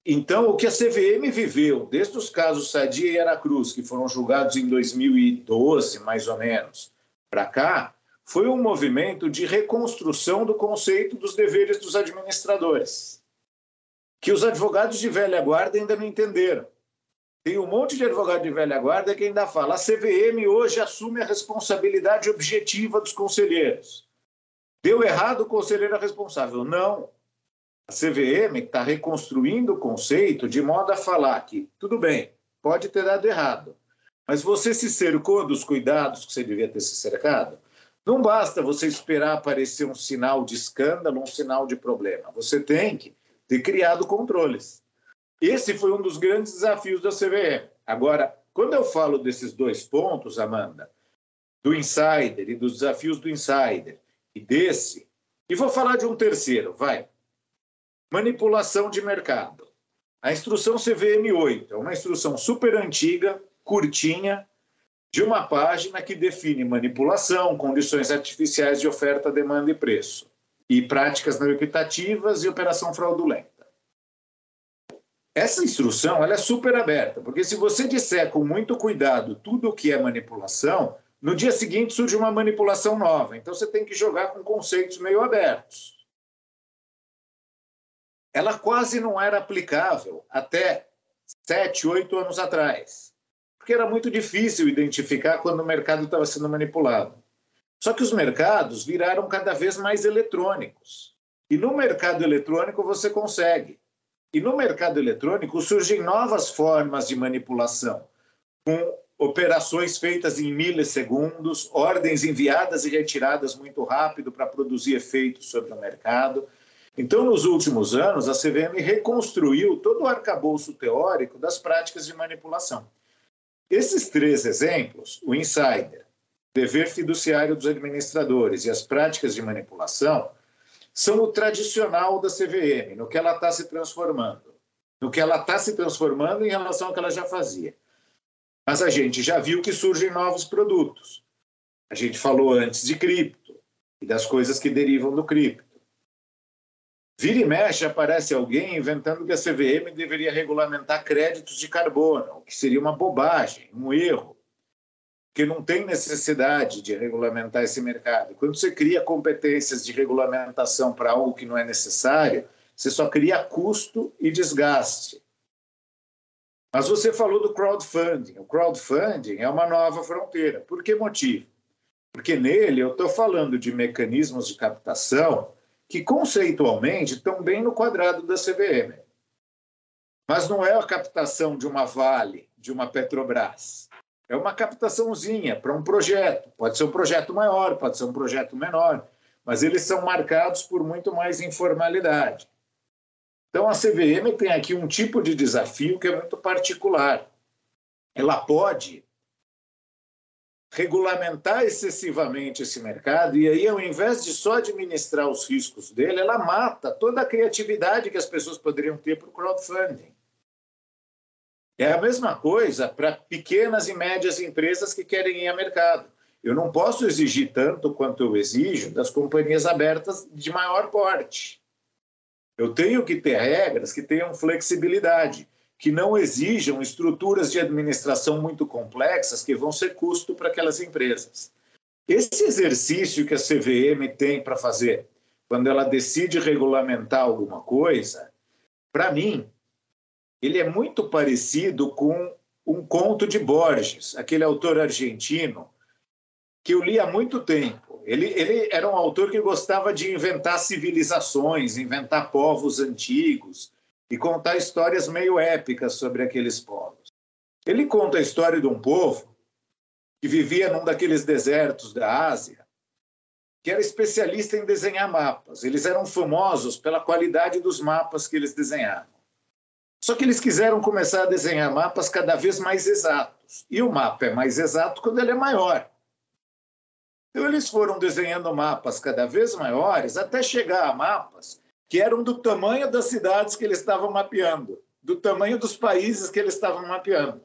Então, o que a CVM viveu, desde os casos Sadia e Aracruz, que foram julgados em 2012, mais ou menos, para cá, foi um movimento de reconstrução do conceito dos deveres dos administradores, que os advogados de velha guarda ainda não entenderam. Tem um monte de advogado de velha guarda que ainda fala: a CVM hoje assume a responsabilidade objetiva dos conselheiros. Deu errado, o conselheiro é responsável. Não. A CVM está reconstruindo o conceito de modo a falar que, tudo bem, pode ter dado errado, mas você se cercou dos cuidados que você devia ter se cercado? Não basta você esperar aparecer um sinal de escândalo, um sinal de problema. Você tem que ter criado controles. Esse foi um dos grandes desafios da CVM. Agora, quando eu falo desses dois pontos, Amanda, do insider e dos desafios do insider e desse, e vou falar de um terceiro, vai. Manipulação de mercado. A instrução CVM 8 é uma instrução super antiga, curtinha, de uma página que define manipulação, condições artificiais de oferta, demanda e preço, e práticas não equitativas e operação fraudulenta. Essa instrução ela é super aberta, porque se você disser com muito cuidado tudo o que é manipulação, no dia seguinte surge uma manipulação nova. Então você tem que jogar com conceitos meio abertos. Ela quase não era aplicável até sete, oito anos atrás, porque era muito difícil identificar quando o mercado estava sendo manipulado. Só que os mercados viraram cada vez mais eletrônicos. E no mercado eletrônico você consegue. E no mercado eletrônico surgem novas formas de manipulação, com operações feitas em milissegundos, ordens enviadas e retiradas muito rápido para produzir efeitos sobre o mercado. Então, nos últimos anos, a CVM reconstruiu todo o arcabouço teórico das práticas de manipulação. Esses três exemplos, o insider, dever fiduciário dos administradores e as práticas de manipulação, são o tradicional da CVM, no que ela está se transformando, no que ela está se transformando em relação ao que ela já fazia. Mas a gente já viu que surgem novos produtos. A gente falou antes de cripto e das coisas que derivam do cripto. Vira e mexe aparece alguém inventando que a CVM deveria regulamentar créditos de carbono, o que seria uma bobagem, um erro, que não tem necessidade de regulamentar esse mercado. Quando você cria competências de regulamentação para algo que não é necessário, você só cria custo e desgaste. Mas você falou do crowdfunding. O crowdfunding é uma nova fronteira. Por que motivo? Porque nele eu estou falando de mecanismos de captação que conceitualmente estão bem no quadrado da CVM. Mas não é a captação de uma Vale, de uma Petrobras. É uma captaçãozinha para um projeto. Pode ser um projeto maior, pode ser um projeto menor, mas eles são marcados por muito mais informalidade. Então a CVM tem aqui um tipo de desafio que é muito particular. Ela pode regulamentar excessivamente esse mercado e aí, ao invés de só administrar os riscos dele, ela mata toda a criatividade que as pessoas poderiam ter para o crowdfunding. É a mesma coisa para pequenas e médias empresas que querem ir ao mercado. Eu não posso exigir tanto quanto eu exijo das companhias abertas de maior porte. Eu tenho que ter regras que tenham flexibilidade que não exijam estruturas de administração muito complexas que vão ser custo para aquelas empresas. Esse exercício que a CVM tem para fazer quando ela decide regulamentar alguma coisa, para mim, ele é muito parecido com um conto de Borges, aquele autor argentino que eu li há muito tempo. Ele, ele era um autor que gostava de inventar civilizações, inventar povos antigos, e contar histórias meio épicas sobre aqueles povos. Ele conta a história de um povo que vivia num daqueles desertos da Ásia, que era especialista em desenhar mapas. Eles eram famosos pela qualidade dos mapas que eles desenhavam. Só que eles quiseram começar a desenhar mapas cada vez mais exatos. E o mapa é mais exato quando ele é maior. Então, eles foram desenhando mapas cada vez maiores até chegar a mapas que eram do tamanho das cidades que eles estavam mapeando, do tamanho dos países que eles estavam mapeando.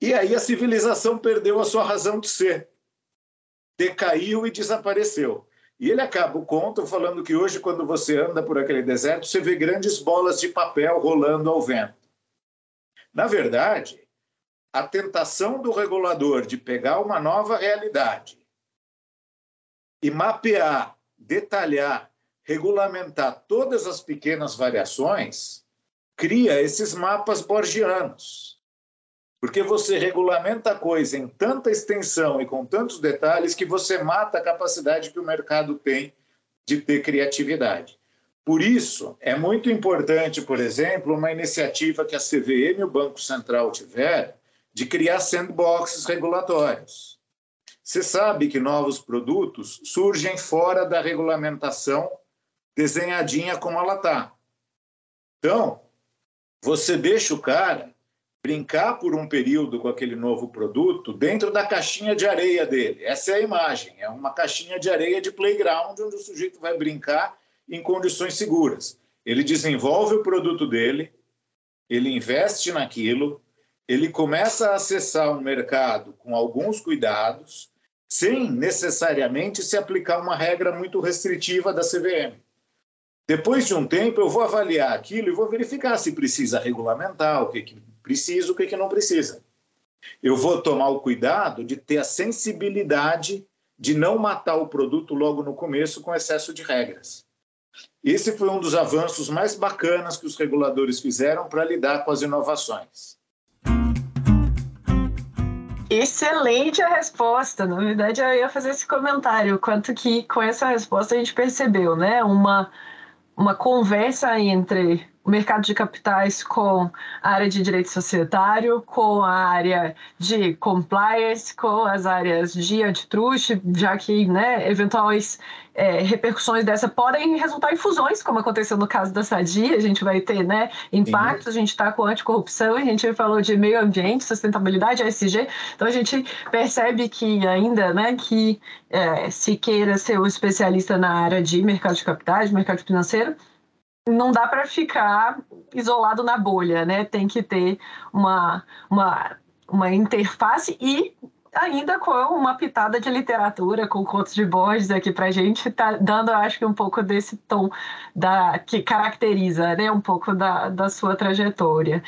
E aí a civilização perdeu a sua razão de ser, decaiu e desapareceu. E ele acaba o conto falando que hoje, quando você anda por aquele deserto, você vê grandes bolas de papel rolando ao vento. Na verdade, a tentação do regulador de pegar uma nova realidade e mapear, detalhar regulamentar todas as pequenas variações, cria esses mapas borgianos. Porque você regulamenta a coisa em tanta extensão e com tantos detalhes que você mata a capacidade que o mercado tem de ter criatividade. Por isso, é muito importante, por exemplo, uma iniciativa que a CVM e o Banco Central tiveram de criar sandboxes regulatórios. Você sabe que novos produtos surgem fora da regulamentação desenhadinha como ela está. Então, você deixa o cara brincar por um período com aquele novo produto dentro da caixinha de areia dele. Essa é a imagem. É uma caixinha de areia de playground onde o sujeito vai brincar em condições seguras. Ele desenvolve o produto dele, ele investe naquilo, ele começa a acessar um mercado com alguns cuidados, sem necessariamente se aplicar uma regra muito restritiva da CVM. Depois de um tempo, eu vou avaliar aquilo e vou verificar se precisa regulamentar, o que, que precisa, o que, que não precisa. Eu vou tomar o cuidado de ter a sensibilidade de não matar o produto logo no começo com excesso de regras. Esse foi um dos avanços mais bacanas que os reguladores fizeram para lidar com as inovações. Excelente a resposta. Na verdade, eu ia fazer esse comentário, quanto que com essa resposta a gente percebeu, né? Uma uma conversa entre o mercado de capitais com a área de direito societário, com a área de compliance, com as áreas de antitruste, já que né, eventuais é, repercussões dessa podem resultar em fusões, como aconteceu no caso da Sadia, a gente vai ter né, impactos, a gente está com anticorrupção, a gente falou de meio ambiente, sustentabilidade, ASG, então a gente percebe que ainda né, que é, se queira ser um especialista na área de mercado de capitais, mercado financeiro, não dá para ficar isolado na bolha, né? Tem que ter uma, uma, uma interface e ainda com uma pitada de literatura, com contos de Borges aqui para gente, tá dando, acho que, um pouco desse tom da, que caracteriza né, um pouco da, da sua trajetória.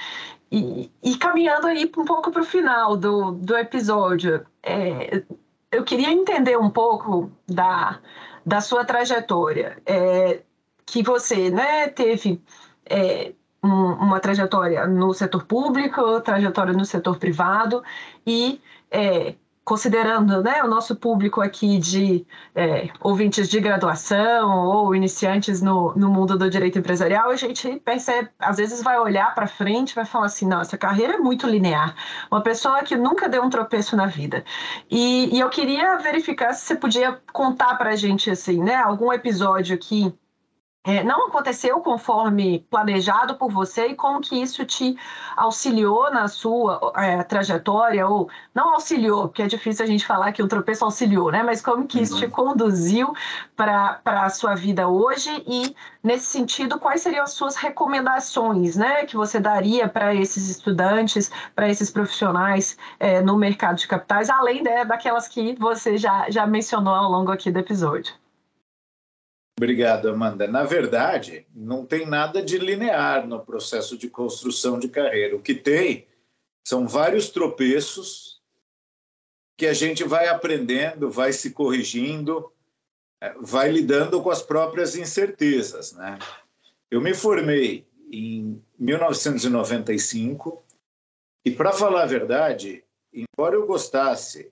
E, e caminhando aí um pouco para o final do, do episódio, é, eu queria entender um pouco da, da sua trajetória, é, que você né, teve é, um, uma trajetória no setor público, trajetória no setor privado e é, considerando né, o nosso público aqui de é, ouvintes de graduação ou iniciantes no, no mundo do direito empresarial, a gente percebe, às vezes vai olhar para frente vai falar assim, nossa, a carreira é muito linear. Uma pessoa que nunca deu um tropeço na vida. E, e eu queria verificar se você podia contar para a gente, assim, né, algum episódio que é, não aconteceu conforme planejado por você e como que isso te auxiliou na sua é, trajetória ou não auxiliou, porque é difícil a gente falar que o tropeço auxiliou, né? Mas como que isso te uhum. conduziu para a sua vida hoje e nesse sentido quais seriam as suas recomendações, né? Que você daria para esses estudantes, para esses profissionais é, no mercado de capitais, além né, daquelas que você já já mencionou ao longo aqui do episódio. Obrigado, Amanda. Na verdade, não tem nada de linear no processo de construção de carreira. O que tem são vários tropeços que a gente vai aprendendo, vai se corrigindo, é, vai lidando com as próprias incertezas. Né? Eu me formei em 1995 e, para falar a verdade, embora eu gostasse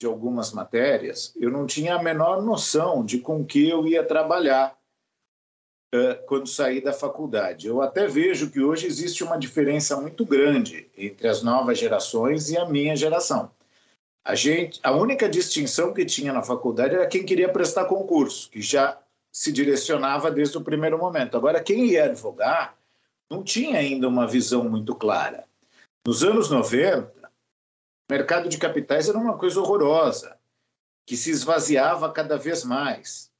de algumas matérias, eu não tinha a menor noção de com que eu ia trabalhar uh, quando saí da faculdade. Eu até vejo que hoje existe uma diferença muito grande entre as novas gerações e a minha geração. A gente, a única distinção que tinha na faculdade era quem queria prestar concurso, que já se direcionava desde o primeiro momento. Agora, quem ia advogar não tinha ainda uma visão muito clara. Nos anos 90, o mercado de capitais era uma coisa horrorosa, que se esvaziava cada vez mais.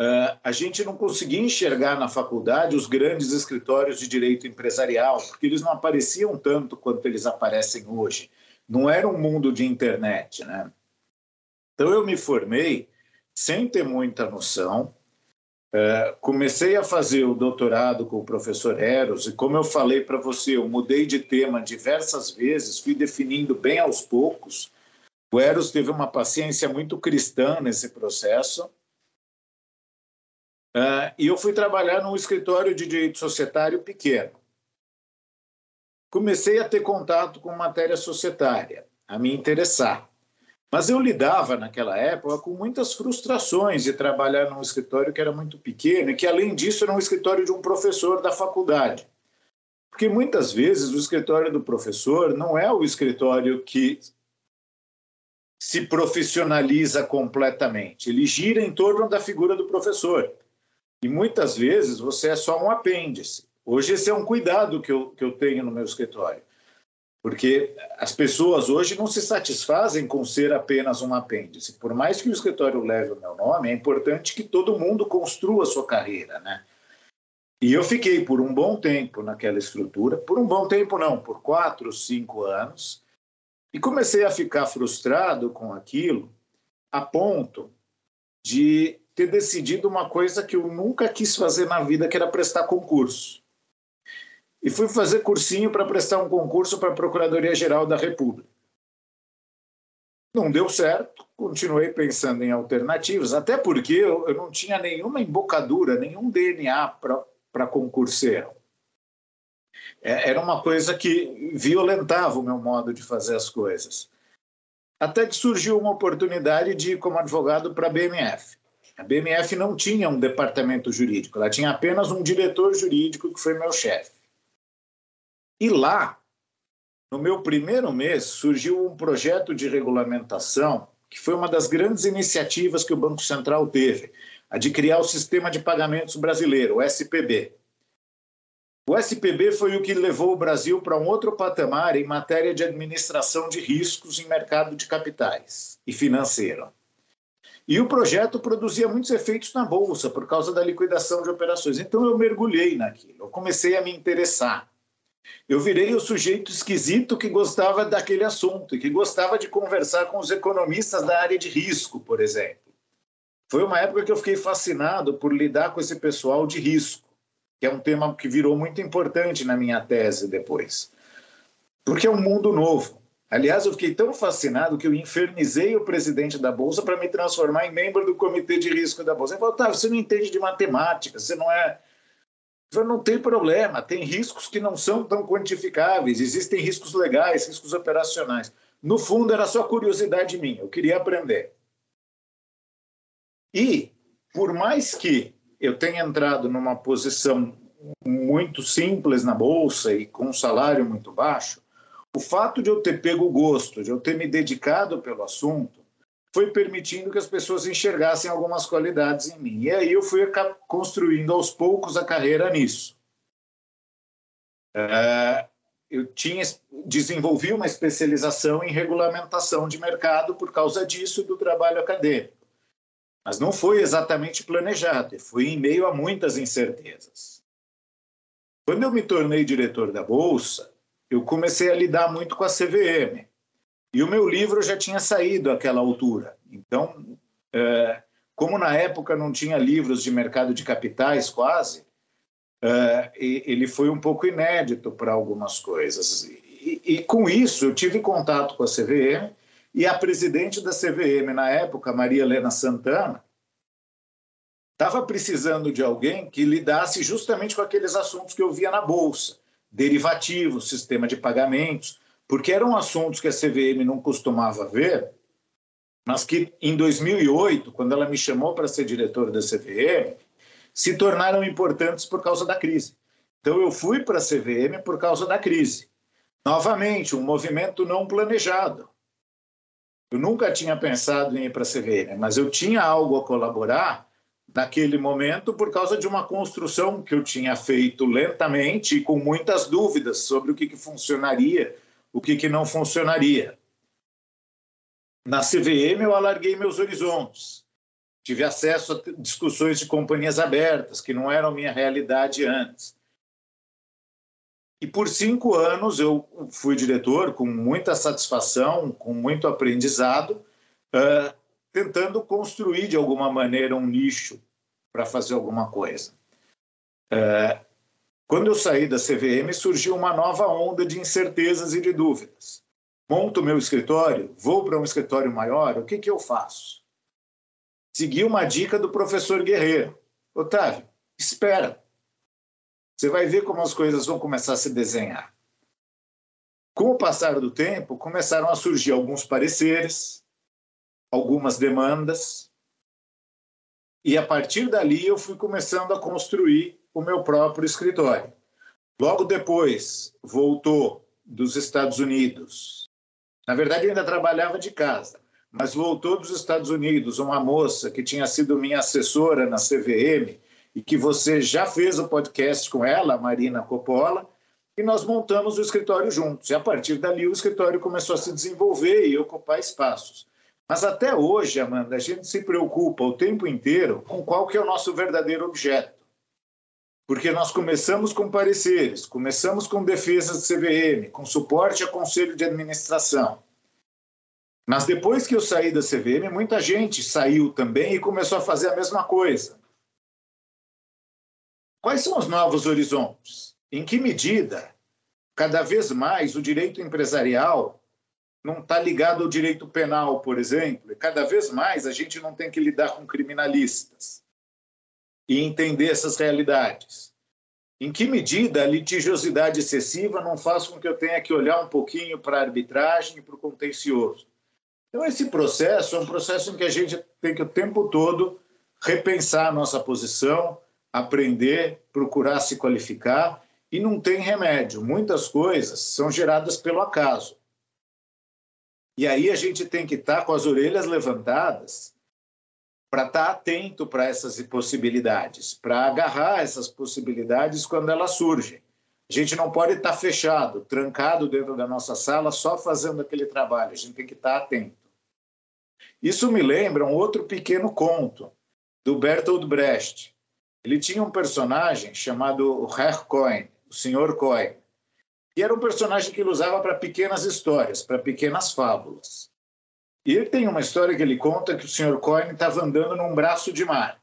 Uh, a gente não conseguia enxergar na faculdade os grandes escritórios de direito empresarial, porque eles não apareciam tanto quanto eles aparecem hoje. Não era um mundo de internet, né? Então eu me formei sem ter muita noção, é, comecei a fazer o doutorado com o professor Eros, e como eu falei para você, eu mudei de tema diversas vezes, fui definindo bem aos poucos. O Eros teve uma paciência muito cristã nesse processo. Uh, e eu fui trabalhar num escritório de direito societário pequeno. Comecei a ter contato com matéria societária, a me interessar. Mas eu lidava naquela época com muitas frustrações de trabalhar num escritório que era muito pequeno e que, além disso, era um escritório de um professor da faculdade. Porque muitas vezes o escritório do professor não é o escritório que se profissionaliza completamente. Ele gira em torno da figura do professor. E muitas vezes você é só um apêndice. Hoje esse é um cuidado que eu, que eu tenho no meu escritório. Porque as pessoas hoje não se satisfazem com ser apenas um apêndice. Por mais que o escritório leve o meu nome, é importante que todo mundo construa a sua carreira, né? E eu fiquei por um bom tempo naquela estrutura, por um bom tempo não, por quatro, cinco anos, e comecei a ficar frustrado com aquilo, a ponto de ter decidido uma coisa que eu nunca quis fazer na vida, que era prestar concurso e fui fazer cursinho para prestar um concurso para a Procuradoria-Geral da República. Não deu certo, continuei pensando em alternativas, até porque eu, eu não tinha nenhuma embocadura, nenhum DNA para concurseiro. É, era uma coisa que violentava o meu modo de fazer as coisas. Até que surgiu uma oportunidade de ir como advogado para a BMF. A BMF não tinha um departamento jurídico, ela tinha apenas um diretor jurídico que foi meu chefe. E lá, no meu primeiro mês, surgiu um projeto de regulamentação que foi uma das grandes iniciativas que o Banco Central teve, a de criar o Sistema de Pagamentos Brasileiro, o SPB. O SPB foi o que levou o Brasil para um outro patamar em matéria de administração de riscos em mercado de capitais e financeiro. E o projeto produzia muitos efeitos na bolsa por causa da liquidação de operações. Então eu mergulhei naquilo, eu comecei a me interessar. Eu virei o sujeito esquisito que gostava daquele assunto e que gostava de conversar com os economistas da área de risco, por exemplo. Foi uma época que eu fiquei fascinado por lidar com esse pessoal de risco, que é um tema que virou muito importante na minha tese depois. Porque é um mundo novo. Aliás, eu fiquei tão fascinado que eu infernizei o presidente da Bolsa para me transformar em membro do comitê de risco da Bolsa. Ele falou, Otávio, você não entende de matemática, você não é não tem problema, tem riscos que não são tão quantificáveis, existem riscos legais, riscos operacionais. No fundo, era só curiosidade minha, eu queria aprender. E, por mais que eu tenha entrado numa posição muito simples na bolsa e com um salário muito baixo, o fato de eu ter pego gosto, de eu ter me dedicado pelo assunto, foi permitindo que as pessoas enxergassem algumas qualidades em mim. E aí eu fui construindo aos poucos a carreira nisso. É, eu tinha desenvolvi uma especialização em regulamentação de mercado por causa disso do trabalho acadêmico. Mas não foi exatamente planejado, foi em meio a muitas incertezas. Quando eu me tornei diretor da bolsa, eu comecei a lidar muito com a CVM, e o meu livro já tinha saído àquela altura. Então, é, como na época não tinha livros de mercado de capitais quase, é, ele foi um pouco inédito para algumas coisas. E, e, com isso, eu tive contato com a CVM e a presidente da CVM na época, Maria Helena Santana, estava precisando de alguém que lidasse justamente com aqueles assuntos que eu via na bolsa, derivativos, sistema de pagamentos, porque eram assuntos que a CVM não costumava ver, mas que em 2008, quando ela me chamou para ser diretor da CVM, se tornaram importantes por causa da crise. Então eu fui para a CVM por causa da crise. Novamente, um movimento não planejado. Eu nunca tinha pensado em ir para a CVM, mas eu tinha algo a colaborar naquele momento por causa de uma construção que eu tinha feito lentamente e com muitas dúvidas sobre o que, que funcionaria o que, que não funcionaria. Na CVM, eu alarguei meus horizontes. Tive acesso a discussões de companhias abertas, que não eram minha realidade antes. E por cinco anos eu fui diretor com muita satisfação, com muito aprendizado, uh, tentando construir de alguma maneira um nicho para fazer alguma coisa. Quando eu saí da CVM, surgiu uma nova onda de incertezas e de dúvidas. Monto meu escritório, vou para um escritório maior, o que, que eu faço? Segui uma dica do professor Guerreiro. Otávio, espera. Você vai ver como as coisas vão começar a se desenhar. Com o passar do tempo, começaram a surgir alguns pareceres, algumas demandas, e a partir dali eu fui começando a construir o meu próprio escritório. Logo depois, voltou dos Estados Unidos. Na verdade, eu ainda trabalhava de casa, mas voltou dos Estados Unidos uma moça que tinha sido minha assessora na CVM e que você já fez o podcast com ela, Marina Coppola, e nós montamos o escritório juntos. E a partir dali o escritório começou a se desenvolver e ocupar espaços. Mas até hoje, Amanda, a gente se preocupa o tempo inteiro com qual que é o nosso verdadeiro objeto porque nós começamos com pareceres, começamos com defesas de CVM, com suporte a conselho de administração. Mas depois que eu saí da CVM, muita gente saiu também e começou a fazer a mesma coisa. Quais são os novos horizontes? Em que medida, cada vez mais, o direito empresarial não está ligado ao direito penal, por exemplo, e cada vez mais a gente não tem que lidar com criminalistas e entender essas realidades. Em que medida a litigiosidade excessiva não faz com que eu tenha que olhar um pouquinho para a arbitragem e para o contencioso? Então, esse processo é um processo em que a gente tem que o tempo todo repensar a nossa posição, aprender, procurar se qualificar, e não tem remédio. Muitas coisas são geradas pelo acaso. E aí a gente tem que estar com as orelhas levantadas para estar tá atento para essas possibilidades, para agarrar essas possibilidades quando elas surgem. A gente não pode estar tá fechado, trancado dentro da nossa sala, só fazendo aquele trabalho. A gente tem que estar tá atento. Isso me lembra um outro pequeno conto do Bertolt Brecht. Ele tinha um personagem chamado Herr Cohen, o Sr. Cohen. E era um personagem que ele usava para pequenas histórias, para pequenas fábulas. E ele tem uma história que ele conta que o Sr. Coyne estava andando num braço de mar,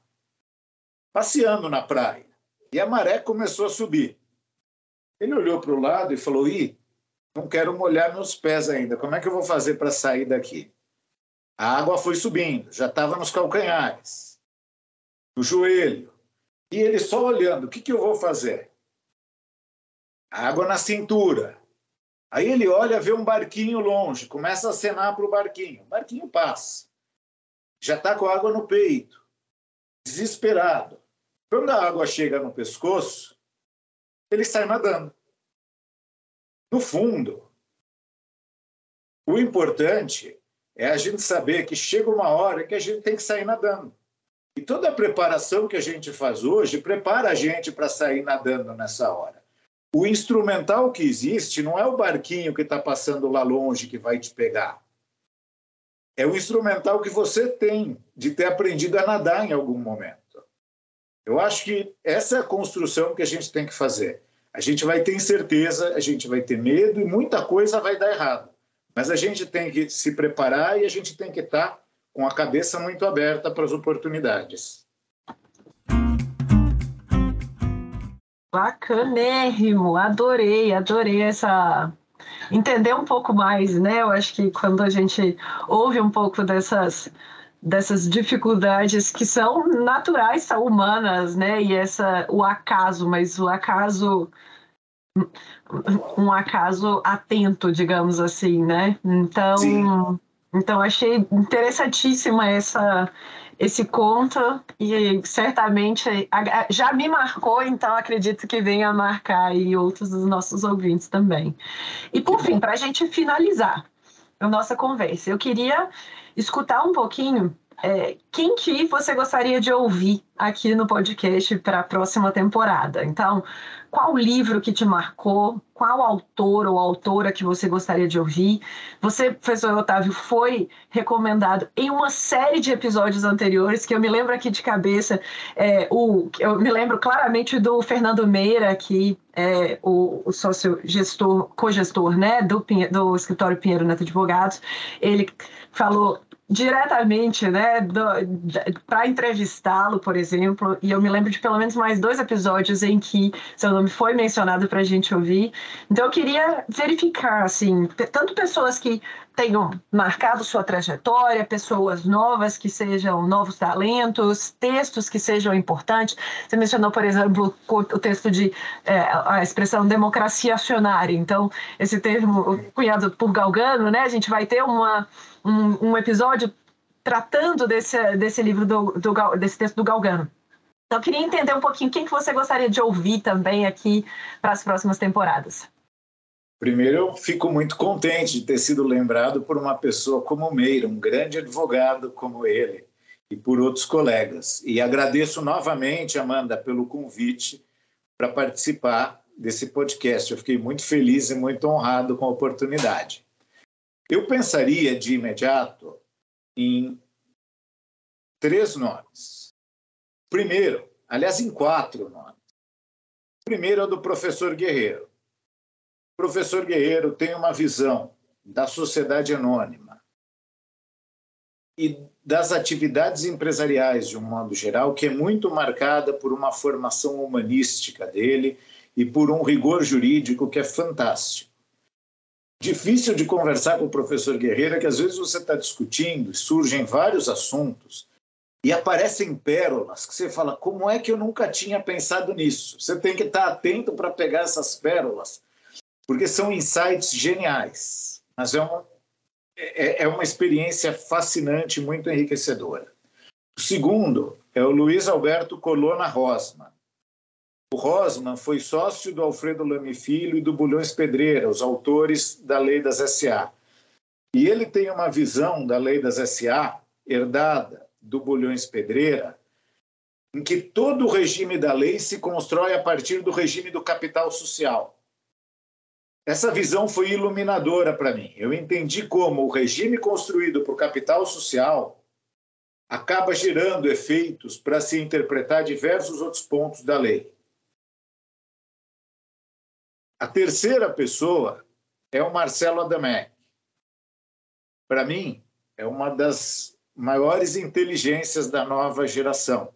passeando na praia, e a maré começou a subir. Ele olhou para o lado e falou: Ih, não quero molhar meus pés ainda, como é que eu vou fazer para sair daqui? A água foi subindo, já estava nos calcanhares, no joelho. E ele só olhando: o que, que eu vou fazer? Água na cintura. Aí ele olha, vê um barquinho longe, começa a acenar para o barquinho. O barquinho passa. Já está com água no peito, desesperado. Quando a água chega no pescoço, ele sai nadando. No fundo, o importante é a gente saber que chega uma hora que a gente tem que sair nadando. E toda a preparação que a gente faz hoje prepara a gente para sair nadando nessa hora. O instrumental que existe não é o barquinho que está passando lá longe que vai te pegar. É o instrumental que você tem de ter aprendido a nadar em algum momento. Eu acho que essa é a construção que a gente tem que fazer. A gente vai ter incerteza, a gente vai ter medo e muita coisa vai dar errado. Mas a gente tem que se preparar e a gente tem que estar com a cabeça muito aberta para as oportunidades. Bacanérrimo, adorei, adorei essa entender um pouco mais, né? Eu acho que quando a gente ouve um pouco dessas dessas dificuldades que são naturais, são humanas, né? E essa o acaso, mas o acaso um acaso atento, digamos assim, né? Então, Sim. então achei interessantíssima essa esse conto e certamente já me marcou, então acredito que venha marcar e outros dos nossos ouvintes também. E por fim, para a gente finalizar a nossa conversa, eu queria escutar um pouquinho é, quem que você gostaria de ouvir aqui no podcast para a próxima temporada? Então, qual livro que te marcou? Qual autor ou autora que você gostaria de ouvir? Você, professor Otávio, foi recomendado em uma série de episódios anteriores, que eu me lembro aqui de cabeça, é, o, eu me lembro claramente do Fernando Meira, que é o, o sócio-gestor, co-gestor né, do, do escritório Pinheiro Neto Advogados. Ele falou diretamente, né, para entrevistá-lo, por exemplo, e eu me lembro de pelo menos mais dois episódios em que seu nome foi mencionado para a gente ouvir. Então eu queria verificar, assim, tanto pessoas que tenham marcado sua trajetória, pessoas novas que sejam novos talentos, textos que sejam importantes. Você mencionou, por exemplo, o texto de é, a expressão democracia acionária. Então, esse termo cunhado por Galgano, né? A gente vai ter uma um, um episódio tratando desse, desse livro, do, do, desse texto do Galgano. Então, eu queria entender um pouquinho quem que você gostaria de ouvir também aqui para as próximas temporadas. Primeiro, eu fico muito contente de ter sido lembrado por uma pessoa como Meira, um grande advogado como ele, e por outros colegas. E agradeço novamente, Amanda, pelo convite para participar desse podcast. Eu fiquei muito feliz e muito honrado com a oportunidade. Eu pensaria de imediato em três nomes. Primeiro, aliás, em quatro nomes. Primeiro é do professor Guerreiro. O professor Guerreiro tem uma visão da sociedade anônima e das atividades empresariais, de um modo geral, que é muito marcada por uma formação humanística dele e por um rigor jurídico que é fantástico difícil de conversar com o professor Guerreiro é que às vezes você está discutindo, surgem vários assuntos e aparecem pérolas que você fala, como é que eu nunca tinha pensado nisso? Você tem que estar atento para pegar essas pérolas, porque são insights geniais, mas é uma, é, é uma experiência fascinante, muito enriquecedora. O segundo é o Luiz Alberto Colonna Rosman. O Rosman foi sócio do Alfredo Lame Filho e do Bulhões Pedreira, os autores da Lei das SA. E ele tem uma visão da Lei das SA, herdada do Bulhões Pedreira, em que todo o regime da lei se constrói a partir do regime do capital social. Essa visão foi iluminadora para mim. Eu entendi como o regime construído por capital social acaba gerando efeitos para se interpretar diversos outros pontos da lei. A terceira pessoa é o Marcelo Adamec. Para mim, é uma das maiores inteligências da nova geração.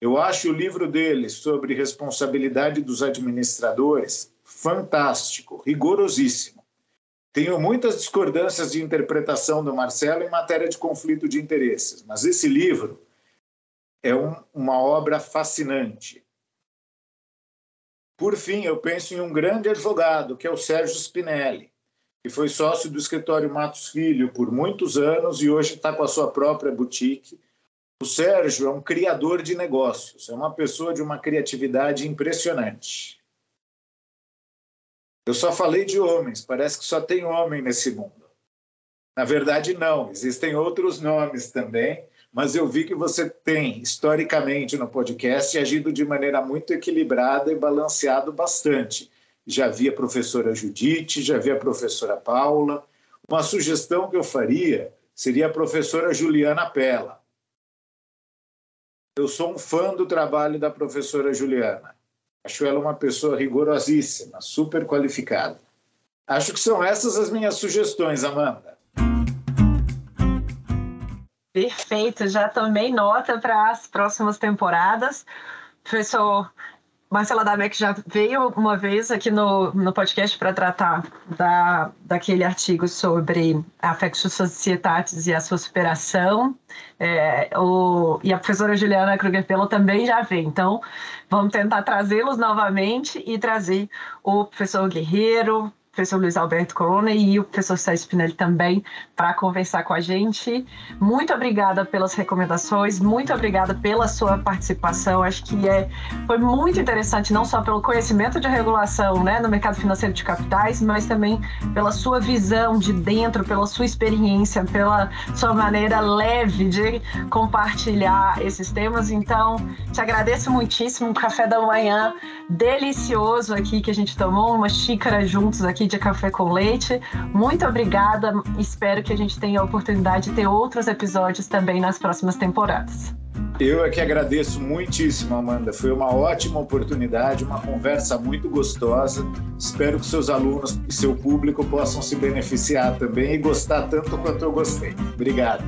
Eu acho o livro dele sobre responsabilidade dos administradores fantástico, rigorosíssimo. Tenho muitas discordâncias de interpretação do Marcelo em matéria de conflito de interesses, mas esse livro é um, uma obra fascinante. Por fim, eu penso em um grande advogado, que é o Sérgio Spinelli, que foi sócio do escritório Matos Filho por muitos anos e hoje está com a sua própria boutique. O Sérgio é um criador de negócios, é uma pessoa de uma criatividade impressionante. Eu só falei de homens, parece que só tem homem nesse mundo. Na verdade, não, existem outros nomes também, mas eu vi que você tem, historicamente, no podcast, agido de maneira muito equilibrada e balanceado bastante. Já vi a professora Judite, já vi a professora Paula. Uma sugestão que eu faria seria a professora Juliana Pella. Eu sou um fã do trabalho da professora Juliana. Acho ela uma pessoa rigorosíssima, super qualificada. Acho que são essas as minhas sugestões, Amanda. Perfeito, já tomei nota para as próximas temporadas. Professor Marcela Damek já veio uma vez aqui no, no podcast para tratar da, daquele artigo sobre Affectus Societatis e a sua superação. É, o, e a professora Juliana Kruger Pelo também já veio. Então, vamos tentar trazê-los novamente e trazer o professor Guerreiro, professor Luiz Alberto Corona e o professor Sérgio Spinelli também para conversar com a gente. Muito obrigada pelas recomendações, muito obrigada pela sua participação. Acho que é, foi muito interessante, não só pelo conhecimento de regulação né, no mercado financeiro de capitais, mas também pela sua visão de dentro, pela sua experiência, pela sua maneira leve de compartilhar esses temas. Então, te agradeço muitíssimo. Um café da manhã delicioso aqui que a gente tomou, uma xícara juntos aqui de café com leite. Muito obrigada. Espero que a gente tenha a oportunidade de ter outros episódios também nas próximas temporadas. Eu é que agradeço muitíssimo, Amanda. Foi uma ótima oportunidade, uma conversa muito gostosa. Espero que seus alunos e seu público possam se beneficiar também e gostar tanto quanto eu gostei. Obrigado.